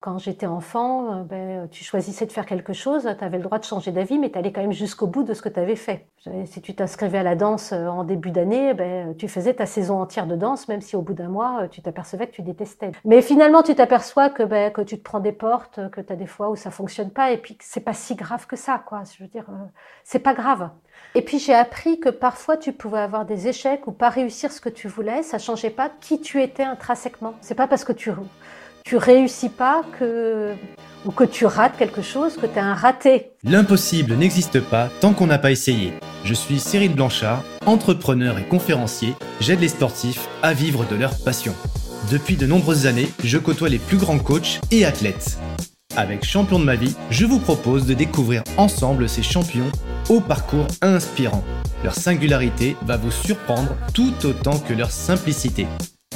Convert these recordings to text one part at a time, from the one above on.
Quand j'étais enfant, euh, ben, tu choisissais de faire quelque chose, tu avais le droit de changer d'avis, mais tu allais quand même jusqu'au bout de ce que tu avais fait. Si tu t'inscrivais à la danse euh, en début d'année, ben, tu faisais ta saison entière de danse, même si au bout d'un mois, euh, tu t'apercevais que tu détestais. Mais finalement, tu t'aperçois que, ben, que tu te prends des portes, que tu as des fois où ça fonctionne pas, et puis que c'est pas si grave que ça, quoi. Je veux dire, c'est pas grave. Et puis j'ai appris que parfois tu pouvais avoir des échecs ou pas réussir ce que tu voulais, ça changeait pas qui tu étais intrinsèquement. C'est pas parce que tu réussis pas que ou que tu rates quelque chose, que tu es un raté. L'impossible n'existe pas tant qu'on n'a pas essayé. Je suis Cyril Blanchard, entrepreneur et conférencier. J'aide les sportifs à vivre de leur passion. Depuis de nombreuses années, je côtoie les plus grands coachs et athlètes. Avec Champion de ma vie, je vous propose de découvrir ensemble ces champions au parcours inspirant. Leur singularité va vous surprendre tout autant que leur simplicité.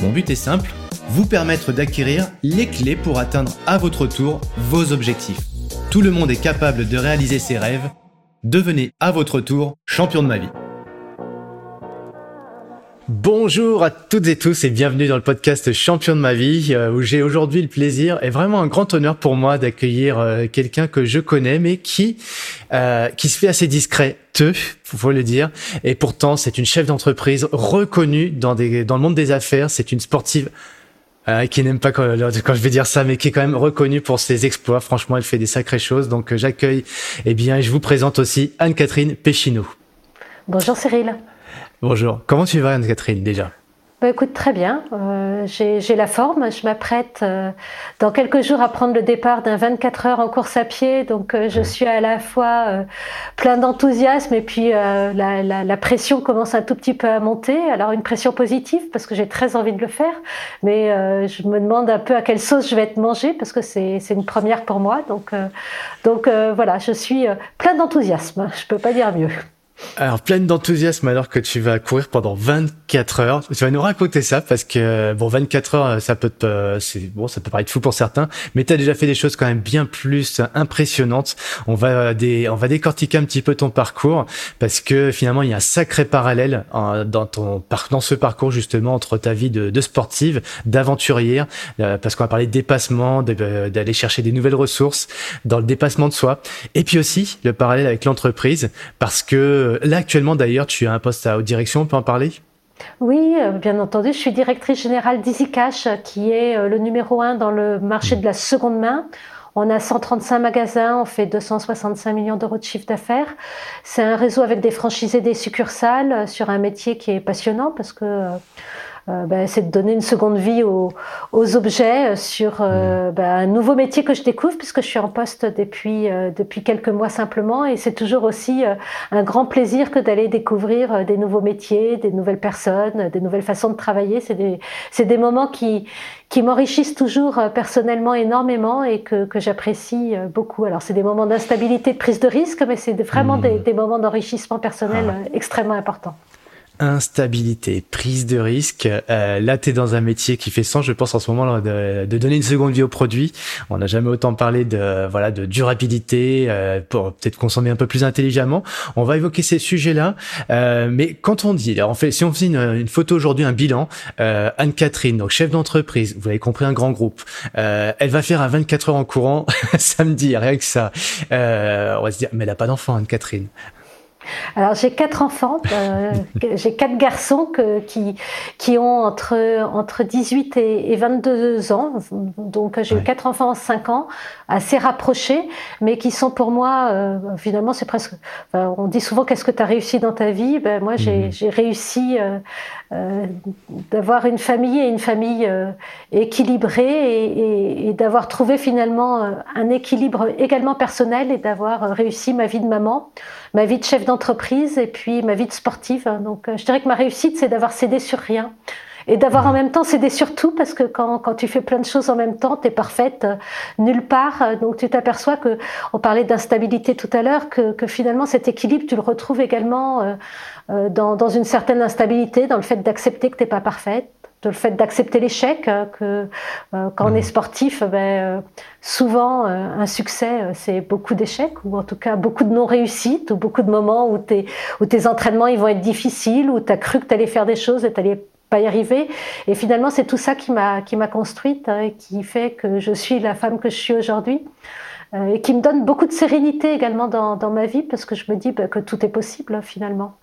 Mon but est simple, vous permettre d'acquérir les clés pour atteindre à votre tour vos objectifs. Tout le monde est capable de réaliser ses rêves. Devenez à votre tour champion de ma vie. Bonjour à toutes et tous et bienvenue dans le podcast Champion de ma vie euh, où j'ai aujourd'hui le plaisir et vraiment un grand honneur pour moi d'accueillir euh, quelqu'un que je connais mais qui euh, qui se fait assez discret faut le dire et pourtant c'est une chef d'entreprise reconnue dans des dans le monde des affaires, c'est une sportive qui n'aime pas quand, quand, je vais dire ça, mais qui est quand même reconnue pour ses exploits. Franchement, elle fait des sacrées choses. Donc, j'accueille, eh bien, je vous présente aussi Anne-Catherine Péchineau. Bonjour Cyril. Bonjour. Comment tu vas, Anne-Catherine, déjà? Bah, écoute, très bien. Euh, j'ai la forme. Je m'apprête euh, dans quelques jours à prendre le départ d'un 24 heures en course à pied. Donc, euh, je suis à la fois plein d'enthousiasme et puis la, la, pression commence un tout petit peu à monter. Alors, une pression positive parce que j'ai très envie de le faire. Mais je me demande un peu à quelle sauce je vais être mangée parce que c'est une première pour moi. Donc, donc voilà, je suis plein d'enthousiasme. Je peux pas dire mieux. Alors, pleine d'enthousiasme alors que tu vas courir pendant 24 heures. Tu vas nous raconter ça parce que, bon, 24 heures, ça peut te, c'est, bon, ça peut paraître fou pour certains, mais tu as déjà fait des choses quand même bien plus impressionnantes. On va on va décortiquer un petit peu ton parcours parce que finalement, il y a un sacré parallèle dans ton, dans ce parcours justement entre ta vie de, sportive, d'aventurière, euh, parce qu'on va parler de dépassement, d'aller chercher des nouvelles ressources, dans le dépassement de soi, et puis aussi le parallèle avec l'entreprise parce que euh, là, actuellement, d'ailleurs, tu as un poste à haute direction, on peut en parler? Oui, euh, bien entendu. Je suis directrice générale d'EasyCash, qui est euh, le numéro un dans le marché de la seconde main. On a 135 magasins, on fait 265 millions d'euros de chiffre d'affaires. C'est un réseau avec des franchisés, des succursales sur un métier qui est passionnant parce que euh, ben, c'est de donner une seconde vie aux, aux objets euh, sur euh, ben, un nouveau métier que je découvre puisque je suis en poste depuis depuis quelques mois simplement et c'est toujours aussi un grand plaisir que d'aller découvrir des nouveaux métiers, des nouvelles personnes, des nouvelles façons de travailler. C'est des c'est des moments qui qui m'enrichissent toujours personnellement énormément et que, que j'apprécie beaucoup. Alors c'est des moments d'instabilité, de prise de risque, mais c'est vraiment mmh. des, des, moments d'enrichissement personnel ah extrêmement importants instabilité, prise de risque. Euh, là, tu es dans un métier qui fait sens, je pense, en ce moment, de, de donner une seconde vie au produit. On n'a jamais autant parlé de voilà de durabilité, euh, pour peut-être consommer un peu plus intelligemment. On va évoquer ces sujets-là. Euh, mais quand on dit, alors on fait, si on faisait une, une photo aujourd'hui, un bilan, euh, Anne-Catherine, donc chef d'entreprise, vous avez compris, un grand groupe, euh, elle va faire à 24 heures en courant samedi, rien que ça. on va se dire, mais elle n'a pas d'enfant, Anne-Catherine. Alors j'ai quatre enfants, euh, j'ai quatre garçons que, qui, qui ont entre, entre 18 et, et 22 ans, donc j'ai eu quatre enfants en 5 ans, assez rapprochés, mais qui sont pour moi, euh, finalement c'est presque, on dit souvent qu'est-ce que tu as réussi dans ta vie, ben, moi j'ai mhm. réussi euh, d'avoir une famille et une famille équilibrée et, et, d'avoir trouvé finalement un équilibre également personnel et d'avoir réussi ma vie de maman, ma vie de chef d'entreprise et puis ma vie de sportive. Donc je dirais que ma réussite, c'est d'avoir cédé sur rien et d'avoir en même temps cédé sur tout parce que quand, quand tu fais plein de choses en même temps, tu es parfaite nulle part. Donc tu t'aperçois que, on parlait d'instabilité tout à l'heure, que, que, finalement cet équilibre, tu le retrouves également euh, dans, dans, une certaine instabilité, dans le fait d'accepter que tu n'es pas parfaite, le fait d'accepter l'échec, hein, que euh, quand on est mmh. sportif, ben, euh, souvent un succès, c'est beaucoup d'échecs, ou en tout cas beaucoup de non-réussites, ou beaucoup de moments où, où tes entraînements ils vont être difficiles, où tu as cru que tu allais faire des choses et tu y arriver. Et finalement, c'est tout ça qui m'a qui m'a construite hein, et qui fait que je suis la femme que je suis aujourd'hui. et qui me donne beaucoup de sérénité également dans, ma vie parce que je me dis bah, que tout est possible finalement.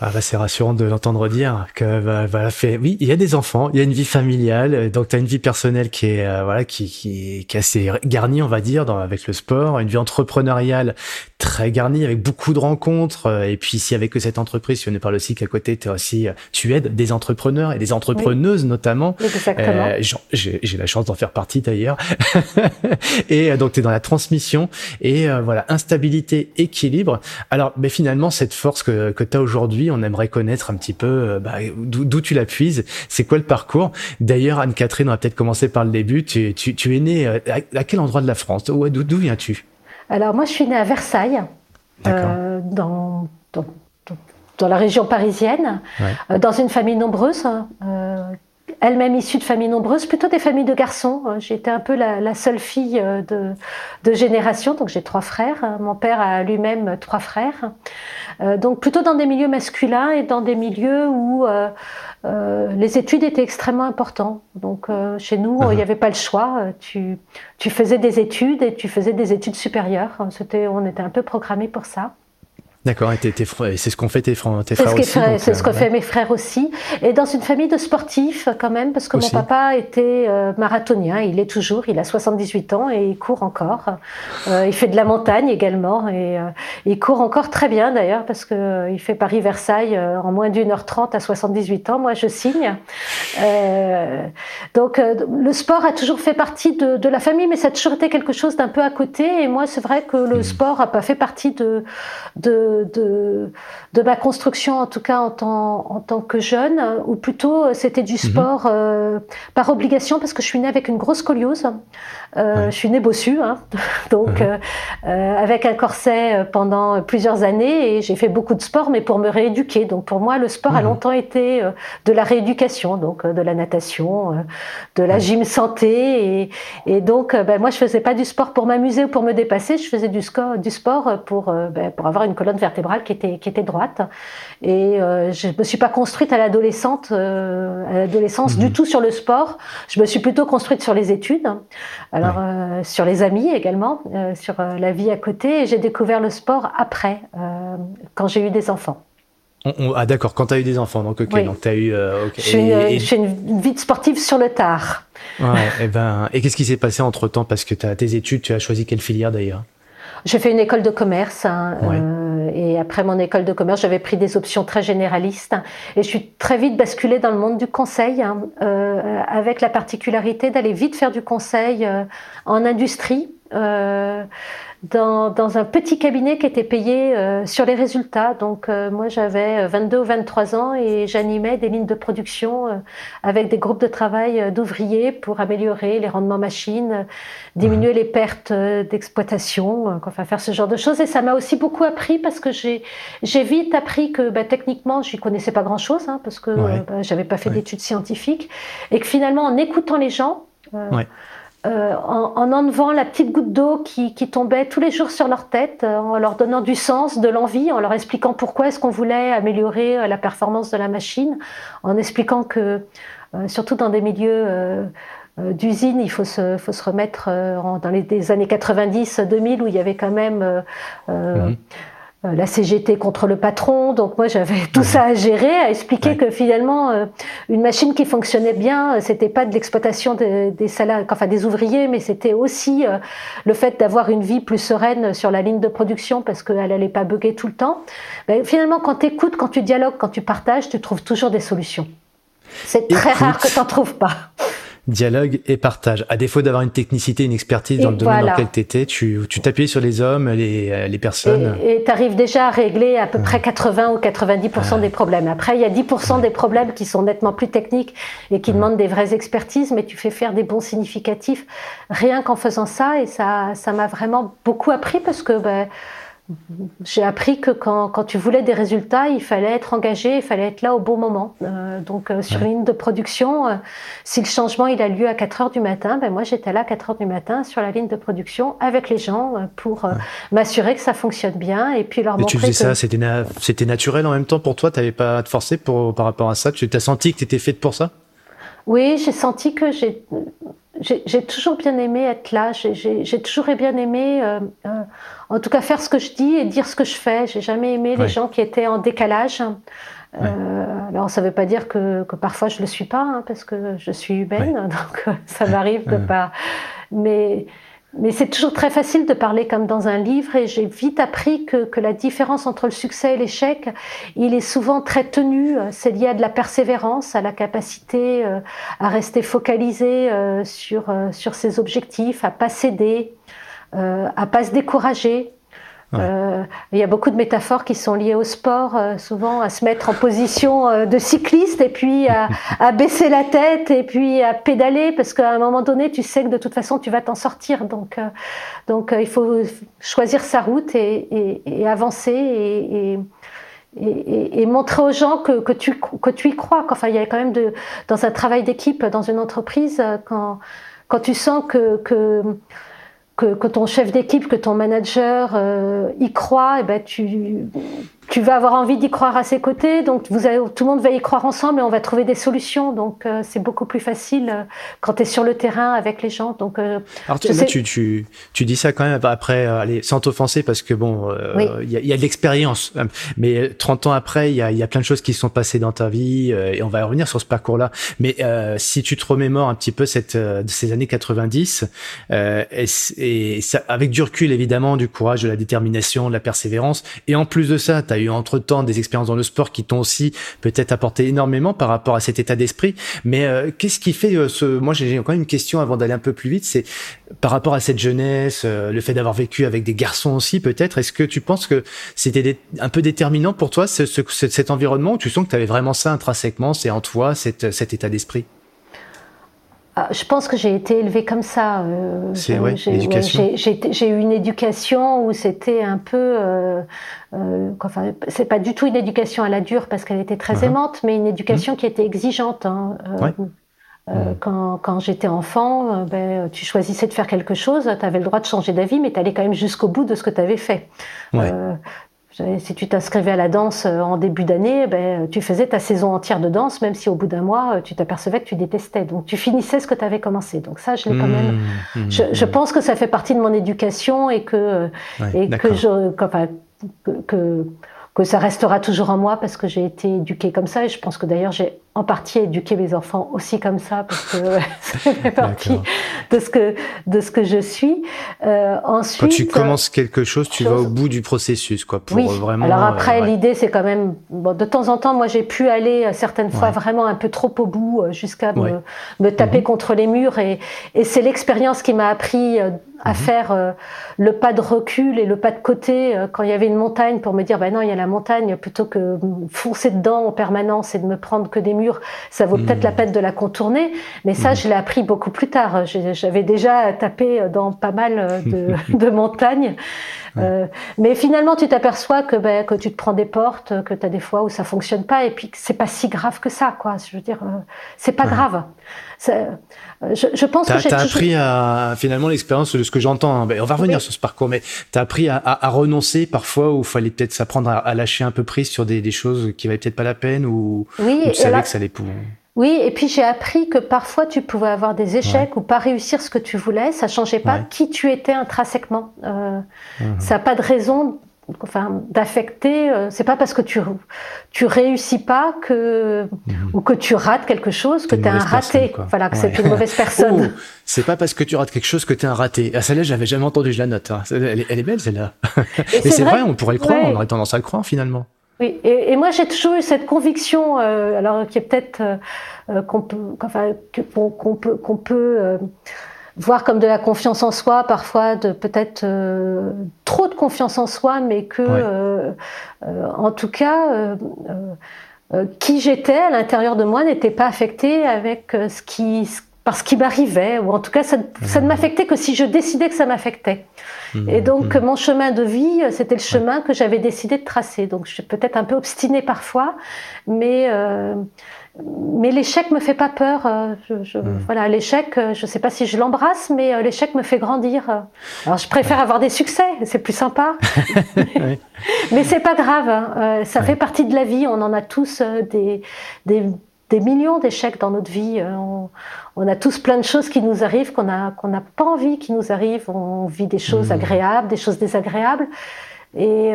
Ah bah c'est rassurant de l'entendre dire que bah, voilà fait oui il y a des enfants il y a une vie familiale donc tu as une vie personnelle qui est euh, voilà qui, qui, qui est assez garnie on va dire dans, avec le sport une vie entrepreneuriale très garnie avec beaucoup de rencontres euh, et puis s'il y avait que cette entreprise tu ne parles aussi qu'à côté tu aussi euh, tu aides des entrepreneurs et des entrepreneuses notamment. Exactement. J'ai la chance d'en faire partie d'ailleurs. Et donc tu es dans la transmission et voilà instabilité équilibre. Alors mais finalement cette force que que tu as aujourd'hui on aimerait connaître un petit peu euh, bah, d'où tu la puises. C'est quoi le parcours? D'ailleurs, Anne-Catherine, on va peut-être commencer par le début. Tu, es née euh, à, quel endroit de la France? D'où viens-tu? Alors moi, je suis née à Versailles, euh, dans, dans, la région parisienne, dans une famille nombreuse elle-même issue de familles nombreuses, plutôt des familles de garçons. Euh, j'étais un peu la, seule fille euh, de, génération, donc j'ai trois frères. Mon père a lui-même trois frères. Euh, donc plutôt dans des milieux masculins et dans des milieux où les études étaient extrêmement importantes. Donc chez nous, il n'y avait pas le choix. Tu, tu faisais des études et tu faisais des études supérieures. C'était, on était un peu programmés pour ça. D'accord, et c'est ce qu'ont fait tes, frères, tes frères aussi C'est ce qu'ont fait mes frères aussi. Et dans une famille de sportifs quand même, parce que mon papa était euh, marathonien, il est toujours, il a 78 ans et il court encore. Euh, il fait de la montagne également et euh, il court encore très bien d'ailleurs parce que il fait Paris-Versailles en moins d'une heure trente à 78 ans. Moi, je signe. donc le sport a toujours fait partie de, de, la famille, mais ça a toujours été quelque chose d'un peu à côté. Et moi, c'est vrai que le mmh. sport a pas fait partie de, de de, de, ma construction, en tout cas en tant, en tant que jeune, ou plutôt c'était du mhm. sport euh, par obligation parce que je suis née avec une grosse scoliose. Euh, Je suis née bossue, hein, donc mhm. euh, euh, avec un corset pendant plusieurs années et j'ai fait beaucoup de sport, mais pour me rééduquer. Donc pour moi, le sport a mhm. longtemps été de la rééducation, donc de la natation, de la gym santé. Et, et donc, ben, moi, je faisais pas du sport pour m'amuser ou pour me dépasser, je faisais du, du sport pour, ben, pour avoir une colonne vertébrale qui était, qui était droite. Et euh, je me suis pas construite à l'adolescente, à l'adolescence du mhm. tout sur le sport. Je me suis plutôt construite sur les études, alors euh, sur les amis également, euh, sur la vie à côté. Et j'ai découvert le sport après, quand j'ai eu des enfants. ah d'accord, quand tu as eu des enfants, donc ok, donc tu as eu... Je suis, une vie de sportive sur le tard. Ouais, et eh ben, et qu'est-ce qui s'est passé entre-temps? Parce que tu as tes études, tu as choisi quelle filière d'ailleurs? J'ai fait une école de commerce hein, euh, et après mon école de commerce, j'avais pris des options très généralistes et je suis très vite basculée dans le monde du conseil hein, euh, avec la particularité d'aller vite faire du conseil euh, en industrie. Euh, dans, dans, un petit cabinet qui était payé euh, sur les résultats. Donc euh, moi j'avais 22 ou 23 ans et j'animais des lignes de production euh, avec des groupes de travail d'ouvriers pour améliorer les rendements machines, diminuer les pertes d'exploitation, enfin faire ce genre de choses. Et ça m'a aussi beaucoup appris parce que j'ai vite appris que bah, techniquement je connaissais pas grand chose hein, parce que bah, j'avais pas fait d'études scientifiques et que finalement en écoutant les gens euh, en, en, enlevant la petite goutte d'eau qui, qui, tombait tous les jours sur leur tête, euh, en leur donnant du sens, de l'envie, en leur expliquant pourquoi est-ce qu'on voulait améliorer euh, la performance de la machine, en expliquant que, surtout dans des milieux d'usine, il faut se, faut se remettre dans les, années 90-2000 où il y avait quand même... Mhm. Euh, la CGT contre le patron. Donc moi j'avais tout ça à gérer, à expliquer que finalement euh, une machine qui fonctionnait bien, euh, c'était pas de l'exploitation des, des salariés, enfin des ouvriers, mais c'était aussi le fait d'avoir une vie plus sereine sur la ligne de production parce qu'elle allait pas bugger tout le temps. Ben, finalement quand tu écoutes, quand tu dialogues, quand tu partages, tu trouves toujours des solutions. C'est très rare que tu n'en trouves pas dialogue et partage. À défaut d'avoir une technicité, une expertise dans le domaine dans lequel tu étais, tu t'appuyais sur les hommes, les, euh, les personnes. Et tu arrives déjà à régler à peu près 80 ou 90% des problèmes. Après, il y a 10% des problèmes qui sont nettement plus techniques et qui demandent des vraies expertises, mais tu fais faire des bons significatifs rien qu'en faisant ça. Et ça ça m'a vraiment beaucoup appris parce que ben, j'ai appris que quand, quand, tu voulais des résultats, il fallait être engagé, il fallait être là au bon moment. Euh, donc euh, sur une ligne de production, euh, si le changement il a lieu à 4 heures du matin, ben moi j'étais là à 4 heures du matin sur la ligne de production avec les gens pour m'assurer que ça fonctionne bien et puis leur et montrer. tu faisais ça, c'était c'était naturel en même temps pour toi, tu n'avais pas à te forcer pour, par rapport à ça? Tu as senti que tu étais faite pour ça? Oui, j'ai senti que j'ai j'ai toujours bien aimé être là. J'ai toujours bien aimé, euh, euh, en tout cas, faire ce que je dis et dire ce que je fais. J'ai jamais aimé les gens qui étaient en décalage. Euh, alors, ça ne veut pas dire que, que, parfois je le suis pas, hein, parce que je suis humaine, donc ça m'arrive de pas. Mais mais c'est toujours très facile de parler comme dans un livre et j'ai vite appris que, que, la différence entre le succès et l'échec, il est souvent très tenu. C'est lié à de la persévérance, à la capacité euh, à rester focalisé euh, sur, euh, sur ses objectifs, à pas céder, à pas se décourager. Euh, il y a beaucoup de métaphores qui sont liées au sport, euh, souvent à se mettre en position euh, de cycliste et puis à, à, baisser la tête et puis à pédaler parce qu'à un moment donné, tu sais que de toute façon, tu vas t'en sortir. Donc, donc il faut choisir sa route et, et, et avancer et, et, montrer aux gens que, que, tu, que tu y crois. Enfin, il y a quand même de, dans un travail d'équipe, dans une entreprise, quand, quand tu sens que, que que, ton chef d'équipe, que ton manager euh, y croit, et eh ben tu, tu vas avoir envie d'y croire à ses côtés. Donc vous avez, tout le monde va y croire ensemble et on va trouver des solutions. Donc euh, c'est beaucoup plus facile euh, quand tu es sur le terrain avec les gens. Donc, euh, Alors tu, tu, tu, tu, dis ça quand même après, allez, sans t'offenser parce que bon, il y, a, y, a, de l'expérience. Mais 30 ans après, il y a, y a, plein de choses qui sont passées dans ta vie et on va revenir sur ce parcours-là. Mais si tu te remémores un petit peu cette, ces années 90 et, et ça, avec du recul évidemment, du courage, de la détermination, de la persévérance et en plus de ça, tu eu entre-temps des expériences dans le sport qui t'ont aussi peut-être apporté énormément par rapport à cet état d'esprit. Mais euh, qu'est-ce qui fait euh, ce... Moi, j'ai encore une question avant d'aller un peu plus vite. C'est par rapport à cette jeunesse, euh, le fait d'avoir vécu avec des garçons aussi, peut-être. Est-ce que tu penses que c'était un peu déterminant pour toi, ce, cet environnement, où tu sens que tu avais vraiment ça intrinsèquement, c'est en toi, cet, état d'esprit? Je pense que j'ai été élevée comme ça. Euh, ouais, l'éducation. j'ai eu une éducation où c'était un peu, euh, euh, enfin, c'est pas du tout une éducation à la dure parce qu'elle était très uh-huh. aimante, mais une éducation uh-huh. qui était exigeante. Hein. Euh, euh, quand, quand j'étais enfant, ben, tu choisissais de faire quelque chose, tu avais le droit de changer d'avis, mais tu allais quand même jusqu'au bout de ce que tu avais fait. Ouais. Si tu t'inscrivais à la danse euh, en début d'année, ben, tu faisais ta saison entière de danse, même si au bout d'un mois, euh, tu t'apercevais que tu détestais. Donc tu finissais ce que tu avais commencé. Donc ça, je l'ai quand même. Mmh, mmh, je, je, mmh. pense que ça fait partie de mon éducation et que, et que je, enfin, que, que, que ça restera toujours en moi parce que j'ai été éduquée comme ça et je pense que d'ailleurs j'ai en partie éduquer mes enfants aussi comme ça parce que ça fait partie de ce que de ce que je suis. Euh, ensuite, quand tu commences quelque chose, tu vas au bout du processus, quoi, pour oui. vraiment. Alors après, euh, l'idée c'est quand même bon, de temps en temps, moi j'ai pu aller euh, certaines fois vraiment un peu trop au bout euh, jusqu'à me, me, taper mhm. contre les murs et, et c'est l'expérience qui m'a appris à mhm. faire euh, le pas de recul et le pas de côté euh, quand il y avait une montagne pour me dire ben non il y a la montagne plutôt que foncer dedans en permanence et de me prendre que des murs ça vaut peut-être la mhm. peine de la contourner mais ça mhm. je l'ai appris beaucoup plus tard j'avais déjà tapé dans pas mal de, de montagnes euh, mais finalement, tu t'aperçois que, ben, que tu te prends des portes, que tu as des fois où ça fonctionne pas, et puis que c'est pas si grave que ça, quoi. Je veux dire, euh, c'est pas grave. Euh, je, je, pense que j'ai toujours... appris à finalement l'expérience de ce que j'entends. Ben, on va revenir sur ce parcours, mais tu as appris à, à, à, renoncer parfois où il fallait peut-être s'apprendre à, à, lâcher un peu prise sur des, des choses qui valaient peut-être pas la peine ou, oui, ou tu savais que ça allait pour. Oui, et puis j'ai appris que parfois tu pouvais avoir des échecs ou pas réussir ce que tu voulais, ça changeait pas qui tu étais intrinsèquement. Euh, mhm. Ça n'a pas de raison enfin d'affecter euh, c'est pas parce que tu tu réussis pas que mhm. ou que tu rates quelque chose que tu es un raté. voilà que c'est une mauvaise personne. Oh, c'est pas parce que tu rates quelque chose que tu es un raté. Ah celle-là j'avais jamais entendu je la note hein. elle, est, belle celle-là. Et, c'est vrai, on pourrait le croire on aurait tendance à le croire finalement oui, et, et moi j'ai toujours eu cette conviction, euh, alors qui est peut-être euh, euh qu'on peut, enfin, qu'on peut, qu'on peut euh, voir comme de la confiance en soi, parfois de peut-être trop de confiance en soi, mais que, en tout cas, qui j'étais à l'intérieur de moi n'était pas affecté avec ce qui par ce qui m'arrivait, ou en tout cas, ça, ça ne mmh. m'affectait que si je décidais que ça m'affectait. Mmh. Et donc, mon chemin de vie, c'était le chemin que j'avais décidé de tracer. Donc, je suis peut-être un peu obstinée parfois, mais euh, mais l'échec me fait pas peur. Euh, je, hmm. Voilà, l'échec, euh, je sais pas si je l'embrasse, mais euh, l'échec me fait grandir. Alors, je préfère avoir des succès, c'est plus sympa. mais c'est pas grave. Hein. Ça fait partie de la vie. On en a tous des, des, des millions d'échecs dans notre vie. On, on, a tous plein de choses qui nous arrivent qu'on n'a pas envie qui nous arrivent. On vit des choses hmm. agréables, des choses désagréables, et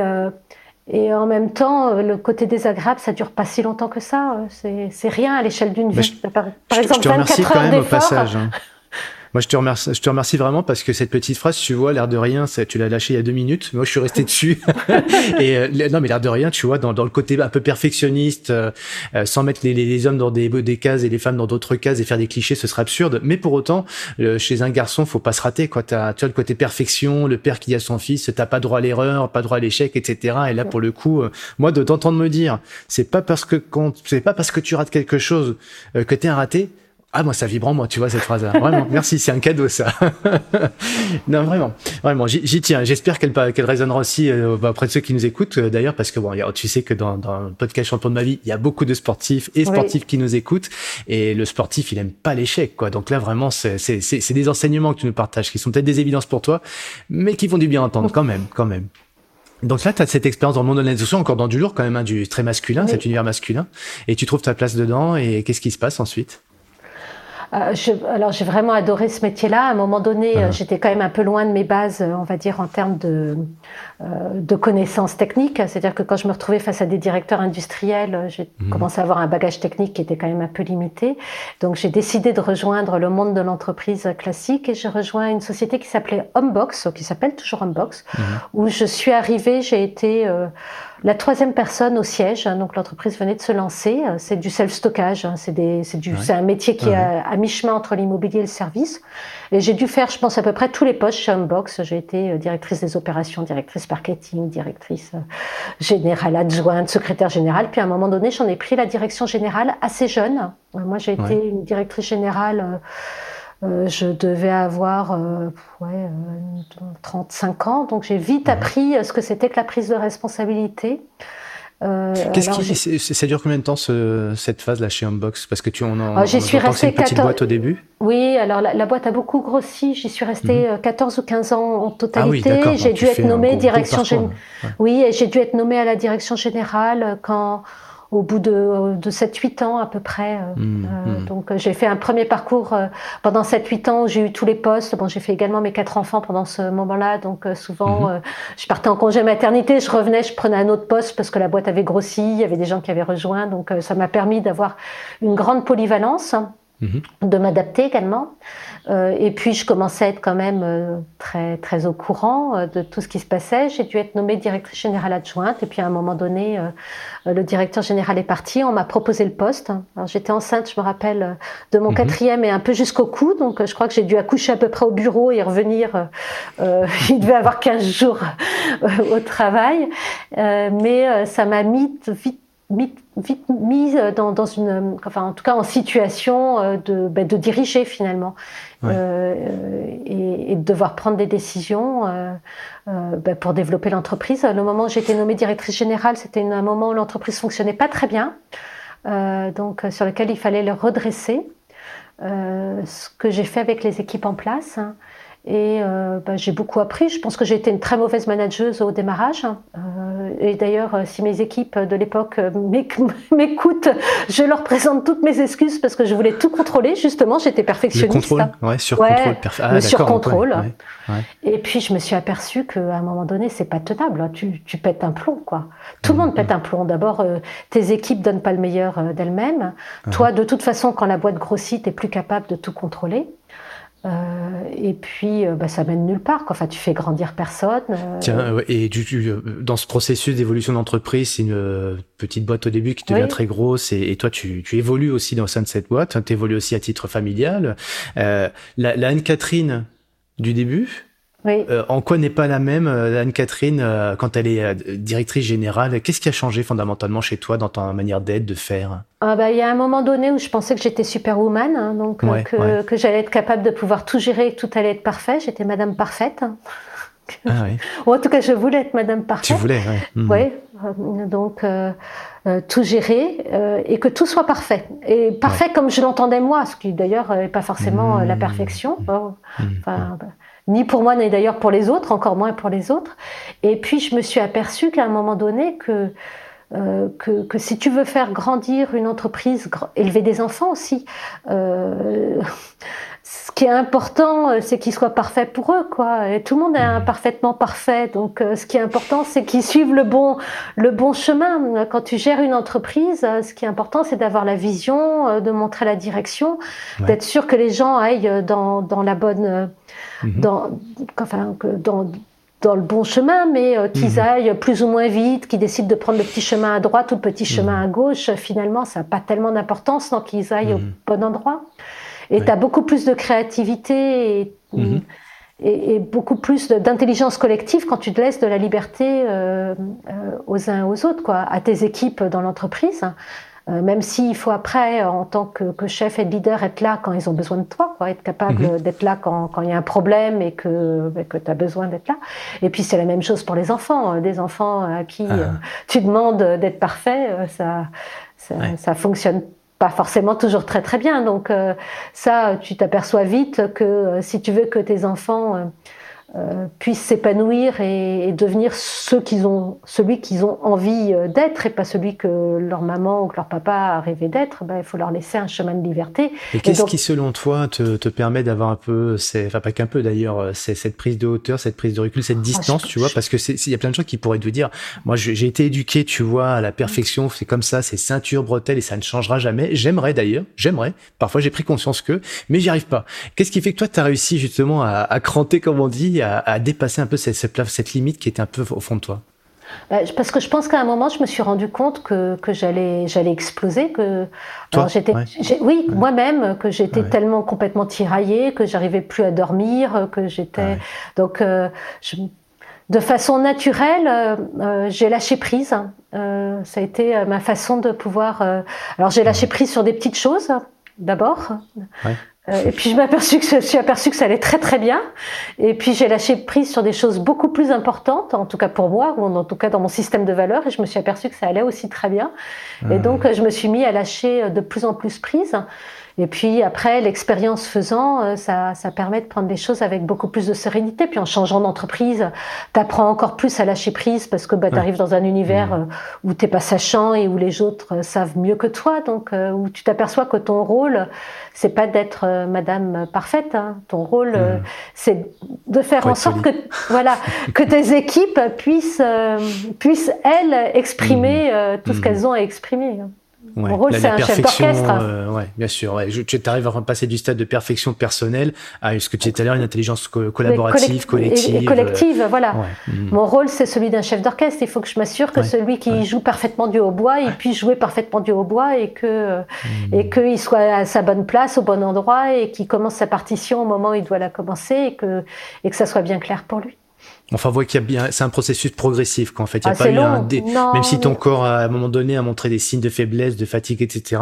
et en même temps, euh, le côté désagréable, ça dure pas si longtemps que ça. C'est rien à l'échelle d'une vie. par, exemple, 24 heures d'effort. Hein. Moi, je te remercie, je te remercie vraiment parce que cette petite phrase, tu vois, l'air de rien, tu l'as lâché il y a deux minutes. Moi, je suis resté dessus. et euh, non, mais l'air de rien, tu vois, dans, dans le côté un peu perfectionniste, euh, euh, sans mettre les, les, hommes dans des, des cases et les femmes dans d'autres cases et faire des clichés, ce serait absurde. Mais pour autant, chez un garçon, faut pas se rater. Quoi, as, tu vois le côté perfection, le père qui dit à son fils, t'as pas droit à l'erreur, pas droit à l'échec, etc. Et là, pour le coup, moi, de t'entendre me dire, c'est pas parce que quand, c'est pas parce que tu rates quelque chose que t'es un raté ah, moi, ça vibre en moi, tu vois, cette phrase-là. Vraiment, merci, c'est un cadeau, ça. non, vraiment, vraiment, j'y tiens. J'espère qu'elle qu'elle résonnera aussi euh, bah, auprès de ceux qui nous écoutent, euh, d'ailleurs, parce que bon, tu sais que dans, dans le podcast Champion de ma vie, il y a beaucoup de sportifs et sportifs qui nous écoutent, et le sportif, il aime pas l'échec, quoi. Donc là, vraiment, c'est des enseignements que tu nous partages, qui sont peut-être des évidences pour toi, mais qui font du bien entendre, quand même, quand même. Donc là, tu as cette expérience dans le monde de l'organisation, encore dans du lourd quand même, hein, du très masculin, cet univers masculin, et tu trouves ta place dedans, et qu'est-ce qui se passe ensuite? Euh, je, alors j'ai vraiment adoré ce métier-là. À un moment donné, uh-huh. j'étais quand même un peu loin de mes bases, euh, on va dire en termes de, euh, de connaissances techniques. C'est-à-dire que quand je me retrouvais face à des directeurs industriels, j'ai uh-huh. commencé à avoir un bagage technique qui était quand même un peu limité. Donc j'ai décidé de rejoindre le monde de l'entreprise classique et j'ai rejoint une société qui s'appelait Homebox, qui s'appelle toujours Homebox, uh-huh. où je suis arrivée, j'ai été la troisième personne au siège, hein, donc l'entreprise venait de se lancer, euh, c'est du self-stockage, hein, c'est un métier qui est à, mi-chemin entre l'immobilier et le service. Et j'ai dû faire, je pense, à peu près tous les postes chez Unbox. J'ai été euh, directrice des opérations, directrice marketing, directrice euh, générale adjointe, secrétaire générale. Puis à un moment donné, j'en ai pris la direction générale assez jeune. Moi, j'ai été une directrice générale euh, je devais avoir euh, ouais, 35 euh, ans, donc j'ai vite appris ce que c'était que la prise de responsabilité. Qu'est-ce qui, ça dure combien de temps cette phase là chez Unbox Parce que tu en, as J'y suis restée une petite boîte au début. Oui, alors la, boîte a beaucoup grossi. J'y suis restée 14 mhm. ou 15 ans en totalité. Ah oui, j'ai dû être nommée direction générale. Oui, j'ai dû être nommée à la direction générale quand au bout de, de 7-8 ans à peu près. Euh, mmh, euh, mmh. Donc j'ai fait un premier parcours euh, pendant 7-8 ans j'ai eu tous les postes. Bon, j'ai fait également mes quatre enfants pendant ce moment-là, donc souvent mmh. je partais en congé maternité, je revenais, je prenais un autre poste parce que la boîte avait grossi, il y avait des gens qui avaient rejoint, donc ça m'a permis d'avoir une grande polyvalence. Mhm. de m'adapter également. Euh, et puis, je commençais à être quand même euh, très, très au courant euh, de tout ce qui se passait. J'ai dû être nommée directrice générale adjointe. Et puis, à un moment donné, le directeur général est parti. On m'a proposé le poste. Alors, j'étais enceinte, je me rappelle, de mon mhm. quatrième et un peu jusqu'au cou. Donc, je crois que j'ai dû accoucher à peu près au bureau et revenir. il devait avoir 15 jours au travail. mais ça m'a mis vite vite, mise dans, dans, une, enfin en tout cas en situation euh, de, ben, de diriger finalement euh, et, et, de devoir prendre des décisions euh, euh, ben, pour développer l'entreprise. Le moment où j'ai été nommée directrice générale, c'était un moment où l'entreprise fonctionnait pas très bien, donc sur lequel il fallait le redresser. ce que j'ai fait avec les équipes en place. Hein, et euh, bah, j'ai beaucoup appris. Je pense que j'ai été une très mauvaise manageuse au démarrage. Euh, et d'ailleurs, euh, si mes équipes de l'époque euh, m'écoutent, je leur présente toutes mes excuses parce que je voulais tout contrôler. Justement, j'étais perfectionniste. Le contrôle, ouais, sur contrôle. Ah, sur contrôle. Ouais, Et puis, je me suis aperçue qu'à un moment donné, c'est pas tenable. Tu, tu pètes un plomb, quoi. Tout le monde pète un plomb. D'abord, euh, tes équipes donnent pas le meilleur d'elles-mêmes. Uh-huh. Toi, de toute façon, quand la boîte grossit, t'es plus capable de tout contrôler. Euh, et puis, euh, bah, ça mène nulle part. Enfin, tu fais grandir personne. Euh. Tiens, et du, dans ce processus d'évolution d'entreprise, c'est une petite boîte au début qui devient très grosse, et, toi, tu, tu, évolues aussi dans sein de cette boîte. Tu évolues aussi à titre familial. la, la Anne-Catherine du début, Euh, en quoi n'est pas la même euh, Anne-Catherine euh, quand elle est directrice générale? Qu'est-ce qui a changé fondamentalement chez toi dans ta manière d'être, de faire? Ah bah, Il y a un moment donné où je pensais que j'étais superwoman, hein, donc que, que j'allais être capable de pouvoir tout gérer, que tout allait être parfait. J'étais Madame Parfaite. Ah, oui. Ou en tout cas, je voulais être Madame Parfaite. Tu voulais, oui. Oui, donc tout gérer et que tout soit parfait. Et parfait comme je l'entendais moi, ce qui d'ailleurs n'est pas forcément la mmh. perfection. Mmh. Ni pour moi, ni d'ailleurs pour les autres, encore moins pour les autres. Et puis je me suis aperçue qu'à un moment donné, que, euh, si tu veux faire grandir une entreprise, élever des enfants aussi, euh, qui est important, euh, c'est qu'ils soient parfaits pour eux, quoi. Et tout le monde est mmh. imparfaitement parfait. Donc, euh, ce qui est important, c'est qu'ils suivent le bon, le bon chemin. Quand tu gères une entreprise, euh, ce qui est important, c'est d'avoir la vision, de montrer la direction, d'être sûr que les gens aillent dans, dans la bonne, Mhm. dans, enfin, dans, dans le bon chemin, mais euh, qu'ils mhm. aillent plus ou moins vite, qu'ils décident de prendre le petit chemin à droite ou le petit chemin à gauche, finalement, ça n'a pas tellement d'importance, tant qu'ils aillent au bon endroit. Et tu as beaucoup plus de créativité et, et, beaucoup plus d'intelligence collective quand tu te laisses de la liberté euh, euh, aux uns et aux autres, quoi, à tes équipes dans l'entreprise. Euh, même s'il faut après, en tant que, que, chef et leader, être là quand ils ont besoin de toi, quoi, être capable mhm. d'être là quand, quand il y a un problème et que, que tu as besoin d'être là. Et puis c'est la même chose pour les enfants. Des enfants à qui ah. euh, tu demandes d'être parfait, ça, ça, ça, fonctionne pas forcément toujours très très bien. Donc ça, tu t'aperçois vite que si tu veux que tes enfants euh, puissent s'épanouir et, devenir ceux qu'ils ont, celui qu'ils ont envie euh, d'être et pas celui que leur maman ou que leur papa a rêvé d'être, ben, il faut leur laisser un chemin de liberté. Et, qu'est-ce qui, selon toi, te, te permet d'avoir un peu, enfin pas qu'un peu d'ailleurs, euh, cette prise de hauteur, cette prise de recul, cette ah, distance, tu vois, parce que il y a plein de gens qui pourraient te dire, moi j'ai été éduqué, tu vois, à la perfection, c'est comme ça, c'est ceinture, bretelle et ça ne changera jamais. J'aimerais d'ailleurs, j'aimerais. Parfois j'ai pris conscience que, mais j'y arrive pas. Qu'est-ce qui fait que toi tu as réussi justement à, à cranter, comme on dit, à, dépasser un peu cette, cette, limite qui était un peu au fond de toi bah, parce que je pense qu'à un moment, je me suis rendu compte que, que j'allais, j'allais exploser. Que, Toi j'étais, oui, moi-même, que j'étais tellement complètement tiraillée, que j'arrivais plus à dormir, que j'étais. Donc, euh, de façon naturelle, euh, euh, j'ai lâché prise. ça a été ma façon de pouvoir. alors, j'ai lâché prise sur des petites choses, d'abord. Euh, et puis je m'aperçus que je suis aperçu que ça allait très très bien. Et puis j'ai lâché prise sur des choses beaucoup plus importantes, en tout cas pour moi, ou en tout cas dans mon système de valeurs. Et je me suis aperçu que ça allait aussi très bien. Et mmh. donc je me suis mis à lâcher de plus en plus prise. Et puis après, l'expérience faisant, euh, ça, ça permet de prendre des choses avec beaucoup plus de sérénité. Puis en changeant d'entreprise, tu apprends encore plus à lâcher prise parce que bah, tu arrives dans un univers mmh. euh, où t'es pas sachant et où les autres euh, savent mieux que toi. Donc où tu t'aperçois que ton rôle, c'est pas d'être Madame parfaite. Hein. Ton rôle, mmh. c'est de faire en sorte que voilà que tes équipes puissent puissent elles exprimer mmh. tout ce qu'elles ont à exprimer. Ouais, Mon rôle, c'est un chef d'orchestre. Euh, ouais, bien sûr. Ouais. tu arrives à passer du stade de perfection personnelle à ce que tu disais tout à l'heure, une intelligence collaborative, collective. Et, collective, voilà. Mm. Mon rôle, c'est celui d'un chef d'orchestre. Il faut que je m'assure que celui qui joue parfaitement du hautbois, il puisse jouer parfaitement du hautbois et que mm. et qu'il soit à sa bonne place, au bon endroit et qu'il commence sa partition au moment où il doit la commencer et que et que ça soit bien clair pour lui. Enfin, voit qu'il y a bien, c'est un processus progressif, qu'en fait. Il y a ah, pas eu un dé... même si ton corps, à un moment donné, a montré des signes de faiblesse, de fatigue, etc.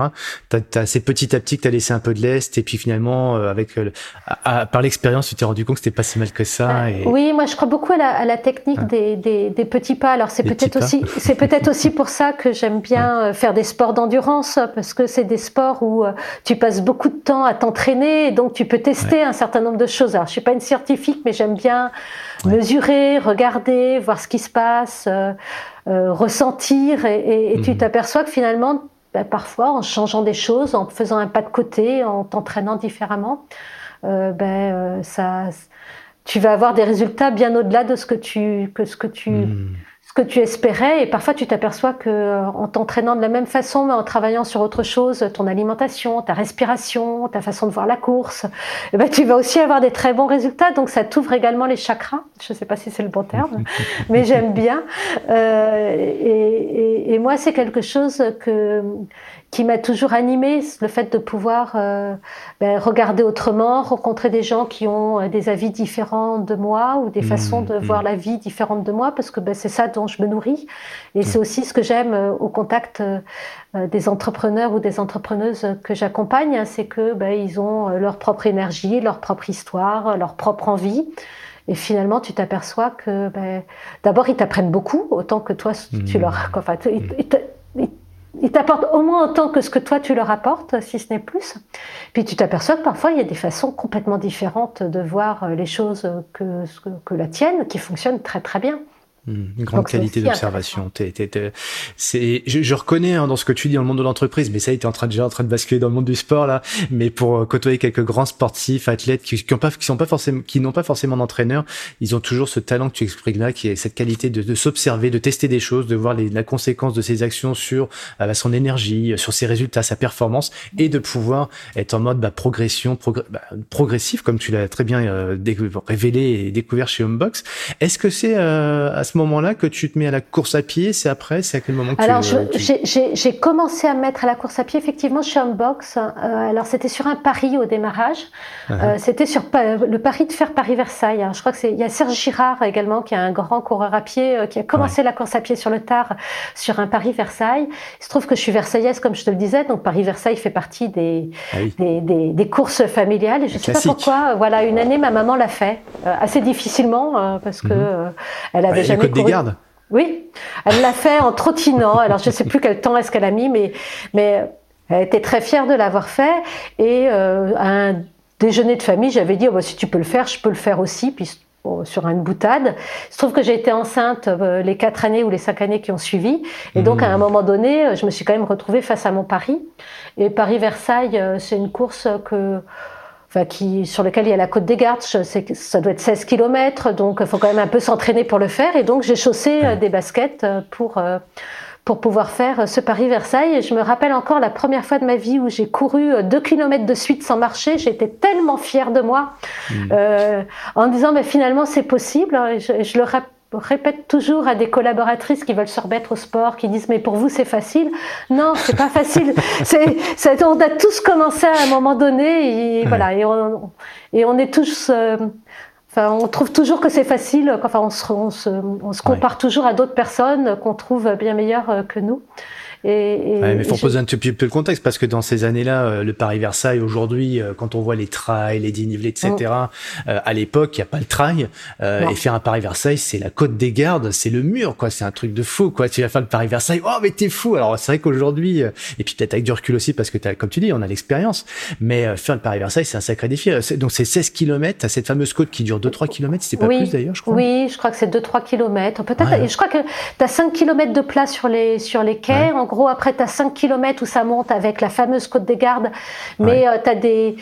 c'est petit à petit que t'as laissé un peu de l'est, et puis finalement, euh, avec, euh, par l'expérience, tu t'es rendu compte que c'était pas si mal que ça. Et... Oui, moi, je crois beaucoup à la, à la technique ah. des, des, des, petits pas. Alors, c'est peut-être aussi, c'est peut-être aussi pour ça que j'aime bien euh, faire des sports d'endurance, parce que c'est des sports où tu passes beaucoup de temps à t'entraîner, et donc tu peux tester un certain nombre de choses. Alors, je suis pas une scientifique, mais j'aime bien mesurer, regarder, voir ce qui se passe, euh, euh, ressentir, et, tu mhm. t'aperçois que finalement, ben, parfois, en changeant des choses, en faisant un pas de côté, en t'entraînant différemment, euh, ben, ça, tu vas avoir des résultats bien au-delà de ce que tu, que ce que tu, mhm ce que tu espérais et parfois tu t'aperçois que en t'entraînant de la même façon mais en travaillant sur autre chose, ton alimentation, ta respiration, ta façon de voir la course, eh ben, tu vas aussi avoir des très bons résultats. Donc ça t'ouvre également les chakras. Je ne sais pas si c'est le bon terme, mais j'aime bien. Euh, et, et, et, moi c'est quelque chose que qui m'a toujours animée, le fait de pouvoir euh, ben, regarder autrement, rencontrer des gens qui ont euh, des avis différents de moi ou des mmh, façons de mmh. voir la vie différentes de moi, parce que ben, c'est ça dont je me nourris. Et c'est mmh. aussi ce que j'aime euh, au contact des entrepreneurs ou des entrepreneuses que j'accompagne, hein, c'est que ben, ils ont leur propre énergie, leur propre histoire, leur propre envie. Et finalement, tu t'aperçois que d'abord, ils t'apprennent beaucoup, autant que toi, tu leur... Enfin, ils t'apportent au moins autant que ce que toi tu leur apportes, si ce n'est plus. Puis tu t'aperçois que parfois il y a des façons complètement différentes de voir les choses que, que la tienne qui fonctionnent très très bien. Hmm, une grande qualité d'observation. C'est, je, je, reconnais hein, dans ce que tu dis dans le monde de l'entreprise, mais ça, tu es en train de, déjà en train de basculer dans le monde du sport là. Mais pour euh, côtoyer quelques grands sportifs, athlètes qui, qui ont pas, qui sont pas forcément, qui n'ont pas forcément d'entraîneur, ils ont toujours ce talent que tu exprimes là, qui est cette qualité de, de s'observer, de tester des choses, de voir les, la conséquence de ses actions sur euh, bah, son énergie, sur ses résultats, sa performance, et de pouvoir être en mode bah, progression, bah, progressif, comme tu l'as très bien euh, révélé et découvert chez Homebox. Est-ce que c'est à ce moment-là que tu te mets à la course à pied C'est après C'est à quel moment que Alors, j'ai commencé à me mettre à la course à pied, effectivement, chez Unbox. Euh, alors, c'était sur un pari au démarrage. Uh-huh. Euh, c'était sur le pari de faire Paris-Versailles. Je crois que c'est. Il y a Serge Girard également, qui est un grand coureur à pied, euh, qui a commencé la course à pied sur le tard sur un Paris-Versailles. Il se trouve que je suis versaillaise, comme je te le disais, donc Paris-Versailles fait partie des, ah des, des, courses familiales. Et je ne sais pas pourquoi. Voilà, une année, ma maman l'a fait, assez difficilement, parce que mm-hmm. elle avait jamais des gardes Oui, elle l'a fait en trottinant. Alors je ne sais plus quel temps est-ce qu'elle a mis, mais, mais elle était très fière de l'avoir fait. Et euh, à un déjeuner de famille, j'avais dit oh, bah, si tu peux le faire, je peux le faire aussi. Puis sur une boutade. Il se trouve que j'ai été enceinte euh, les quatre années ou les cinq années qui ont suivi. Et donc, à un mmh. moment donné, je me suis quand même retrouvée face à mon Paris. Et Paris-Versailles, euh, c'est une course que enfin, qui, sur lequel il y a la côte des Gardes. Ça doit être 16 km, donc il faut quand même un peu s'entraîner pour le faire. Et donc j'ai chaussé euh, des baskets euh, pour, euh, pour pouvoir faire ce Paris-Versailles. Et je me rappelle encore la première fois de ma vie où j'ai couru 2 km de suite sans marcher. J'étais tellement fière de moi mmh. euh, en disant mais finalement c'est possible. Je, je le rappelle répète toujours à des collaboratrices qui veulent se remettre au sport, qui disent mais pour vous c'est facile. Non, c'est pas facile. c'est, on a tous commencé à un moment donné et voilà et on, et on est tous. Euh, enfin, on trouve toujours que c'est facile. Enfin, on se, on se, on se compare toujours à d'autres personnes qu'on trouve bien meilleures euh, que nous. Et, et, mais il faut poser un petit peu le contexte parce que dans ces années-là, euh, le Paris-Versailles, aujourd'hui, euh, quand on voit les trails, les dénivelés, etc., euh, à l'époque, il n'y a pas le trail. et faire un Paris-Versailles, c'est la côte des gardes, c'est le mur, quoi. C'est un truc de fou, quoi. Tu vas faire le Paris-Versailles, oh, mais t'es fou. Alors, c'est vrai qu'aujourd'hui, et puis peut-être avec du recul aussi parce que as, comme tu dis, on a l'expérience. Mais faire le Paris-Versailles, c'est un sacré défi. Donc, c'est 16 km, à cette fameuse côte qui dure 2-3 km, c'est pas plus d'ailleurs, je crois. Oui, je crois que c'est 2-3 km. Peut-être, je crois que tu as 5 km de place sur les, sur les quais gros, après, tu as 5 km où ça monte avec la fameuse côte des gardes, mais euh, tu as des.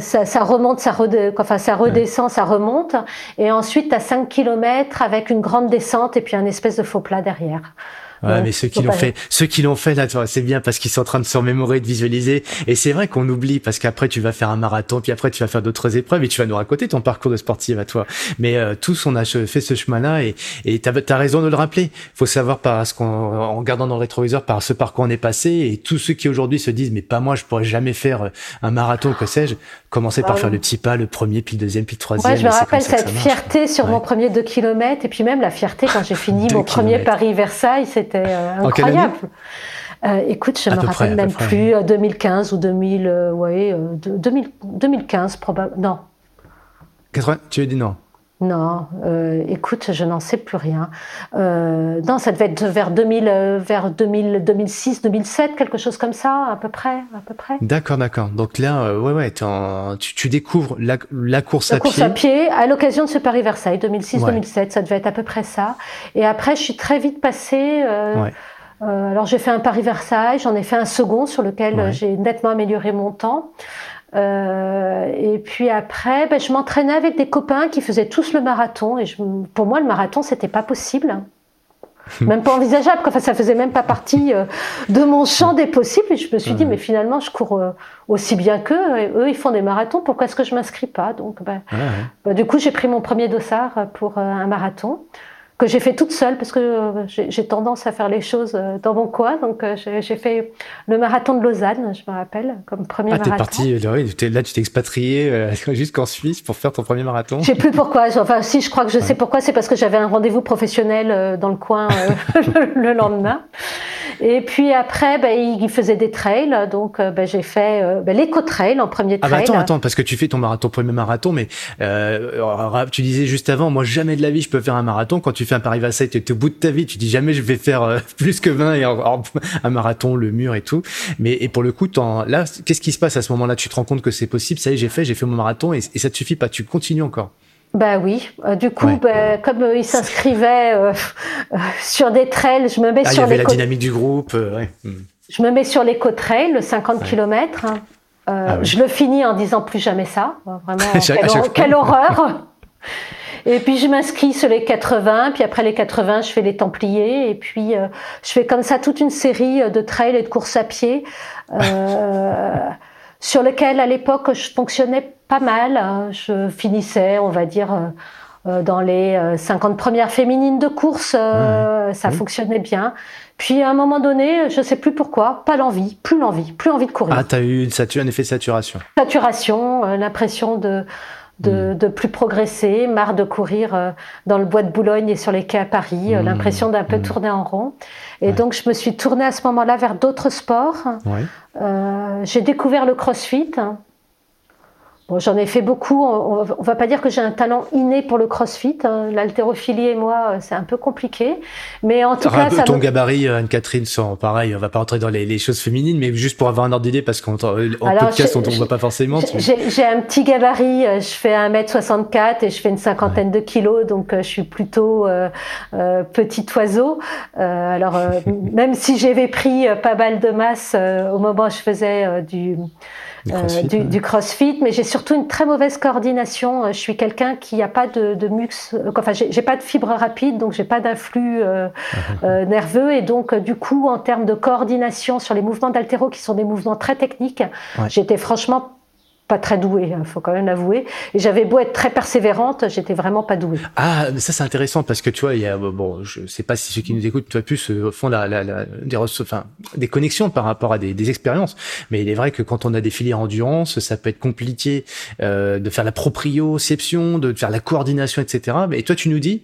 ça, remonte, ça, enfin, ça redescend, ça remonte. Et ensuite, tu as 5 km avec une grande descente et puis un espèce de faux plat derrière. Ouais, mais ceux qui l'ont fait, ceux qui l'ont fait là, c'est bien parce qu'ils sont en train de se remémorer, de visualiser. Et c'est vrai qu'on oublie parce qu'après tu vas faire un marathon, puis après tu vas faire d'autres épreuves et tu vas nous raconter ton parcours de sportive à toi. Mais euh, tous on a fait ce chemin-là et et t'as as raison de le rappeler. Faut savoir par ce qu'on, en regardant dans le rétroviseur, par ce parcours on est passé et tous ceux qui aujourd'hui se disent mais pas moi, je pourrais jamais faire euh, un marathon, que sais-je. Commencer par bah faire le petit pas, le premier, puis le deuxième, puis le troisième. Ouais, je me rappelle cette fierté sur mon premier 2 km et puis même la fierté quand j'ai fini mon premier Paris-Versailles, c'était euh, incroyable. Euh, écoute, je ne me rappelle même plus, 2015 ou 2000, euh, ouais, 2000, 2015 probablement. Non. 80, tu as dit non non, euh, écoute, je n'en sais plus rien. Euh, non, ça devait être vers 2000, euh, vers 2000, 2006, 2007, quelque chose comme ça, à peu près, à peu près. D'accord, d'accord. Donc là, ouais, ouais, tu, tu, découvres la, la course la à course pied. à pied à l'occasion de ce Paris Versailles, 2006-2007, ça devait être à peu près ça. Et après, je suis très vite passée. alors j'ai fait un Paris Versailles, j'en ai fait un second sur lequel j'ai nettement amélioré mon temps. Euh, et puis après, ben, je m'entraînais avec des copains qui faisaient tous le marathon. Et je, pour moi, le marathon, c'était pas possible. même pas envisageable. Enfin, ça faisait même pas partie euh, de mon champ des possibles. Et je me suis dit, mais finalement, je cours euh, aussi bien qu'eux. Et eux, ils font des marathons. Pourquoi est-ce que je m'inscris pas? Donc, ben, ben, du coup, j'ai pris mon premier dossard pour un marathon. Que j'ai fait toute seule parce que euh, j'ai tendance à faire les choses euh, dans mon coin. Donc euh, j'ai fait le marathon de Lausanne, je me rappelle, comme premier ah, marathon. Parti, là tu t'es expatrié jusqu'en Suisse pour faire ton premier marathon. Je sais plus pourquoi. Enfin si, je crois que je sais pourquoi. C'est parce que j'avais un rendez-vous professionnel dans le coin le lendemain. Et puis après, ben, il faisait des trails, donc ben, j'ai fait ben, l'éco-trail en premier trail. Ah bah attends, attends, parce que tu fais ton marathon, premier marathon, mais tu disais juste avant, moi jamais de la vie je peux faire un marathon. Quand tu tu fais un Paris-Versailles, tu es au bout de ta vie, tu dis jamais je vais faire euh, plus que 20 et un marathon, le mur et tout. Mais et pour le coup, là, qu'est-ce qui se passe à ce moment-là? Tu te rends compte que c'est possible, ça y est, j'ai fait, j'ai fait mon marathon et, ça te suffit pas, tu continues encore? Bah oui, euh, du coup, bah, comme euh, il s'inscrivait sur des trails, je me mets ah, sur il y avait la dynamique du groupe. Hmm. Je me mets sur l'éco-trail, le 50 km. Ah je le finis en disant plus jamais ça. Vraiment, quelle horreur Et puis je m'inscris sur les 80, puis après les 80, je fais les Templiers, et puis euh, je fais comme ça toute une série euh, de trails et de courses à pied, euh, sur lesquels à l'époque je fonctionnais pas mal. Hein. Je finissais, on va dire, euh, dans les 50 premières féminines de course, ça fonctionnait bien. Puis à un moment donné, je sais plus pourquoi, pas l'envie, plus l'envie, plus envie de courir. Ah, tu as eu un effet de saturation. Saturation, l'impression de Hmm. de, plus progresser, marre de courir euh, dans le bois de Boulogne et sur les quais à Paris, euh, hmm. l'impression d'un peu hmm. tourner en rond. Et donc je me suis tournée à ce moment-là vers d'autres sports. Euh, j'ai découvert le CrossFit. Bon, j'en ai fait beaucoup. On, ne va pas dire que j'ai un talent inné pour le crossfit. Hein. L'haltérophilie et moi, euh, c'est un peu compliqué. Mais en tout cas, ça ton gabarit, euh, Anne-Catherine, sont pareil. On va pas rentrer dans les, choses féminines, mais juste pour avoir un ordre d'idée, parce qu'en podcast, on ne voit pas forcément. J'ai un petit gabarit. Euh, je fais 1m64 et je fais une cinquantaine de kilos, donc je suis plutôt euh, petit oiseau. Euh, alors, même si j'avais pris pas mal de masse au moment où je faisais du du crossfit, mais j'ai surtout une très mauvaise coordination. Euh, je suis quelqu'un qui n'a pas de, de mux, euh, enfin j'ai pas de fibre rapide, donc j'ai pas d'influx euh, nerveux. Et donc du coup en termes de coordination sur les mouvements d'altéro qui sont des mouvements très techniques, j'étais franchement pas très douée, il hein, faut quand même l'avouer. Et j'avais beau être très persévérante, j'étais vraiment pas douée. Ah, mais ça c'est intéressant parce que tu vois, il y a bon, je sais pas si ceux qui nous écoutent, toi plus font la, la, la, des, enfin, des connexions par rapport à des, des, expériences. Mais il est vrai que quand on a des filières endurance, ça peut être compliqué euh, de faire la proprioception, de faire la coordination, etc. Et toi, tu nous dis,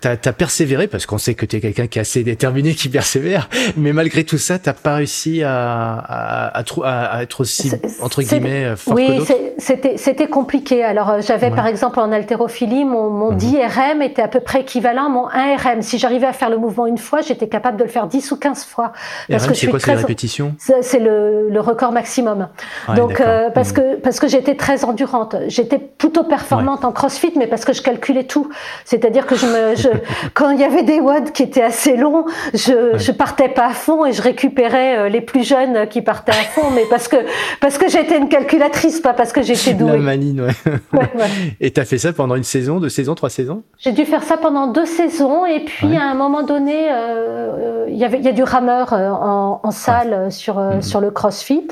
T'as as persévéré parce qu'on sait que tu es quelqu'un qui est assez déterminé, qui persévère, mais malgré tout ça, t'as pas réussi à, à, à, à, être aussi entre guillemets fort oui, c'était c'était compliqué. Alors euh, j'avais par exemple en haltérophilie, mon, mon 10 mhm. RM était à peu près équivalent à mon 1 RM. Si j'arrivais à faire le mouvement une fois, j'étais capable de le faire 10 ou 15 fois. Parce RM, c'est quoi, c'est les répétitions C'est le, le, record maximum. Donc euh, parce mhm. que parce que j'étais très endurante, j'étais plutôt performante en CrossFit, mais parce que je calculais tout. C'est-à-dire que je me quand il y avait des WOD qui étaient assez longs, je, je partais pas à fond et je récupérais euh, les plus jeunes qui partaient à fond, mais parce que parce que j'étais une calculatrice, pas parce que j'étais douée. La manine, ouais. ouais, ouais. Et t'as fait ça pendant une saison, deux saisons, trois saisons? J'ai dû faire ça pendant deux saisons et puis à un moment donné, euh, euh, il y avait il y a du rameur en, en salle sur mm-hmm. sur le CrossFit.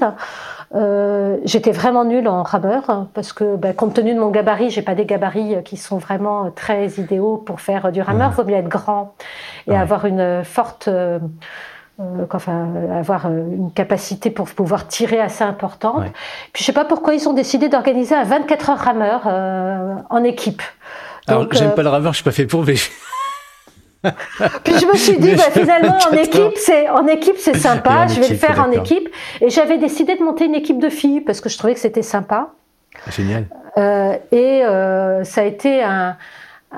Euh, j'étais vraiment nulle en rameur hein, parce que, bah, compte tenu de mon gabarit, j'ai pas des gabarits euh, qui sont vraiment très idéaux pour faire du rameur. Mmh. vaut mieux être grand et avoir une forte, euh, enfin, avoir une capacité pour pouvoir tirer assez importante. Puis je sais pas pourquoi ils ont décidé d'organiser un 24 heures rameur en équipe. Alors, j'aime pas le rameur, je suis pas fait pour, mais Puis je me suis dit, bah, finalement, en équipe, c'est en équipe, c'est sympa. je vais le faire en équipe. Et j'avais décidé de monter une équipe de filles parce que je trouvais que c'était sympa. Génial. Euh, et euh, ça a été un,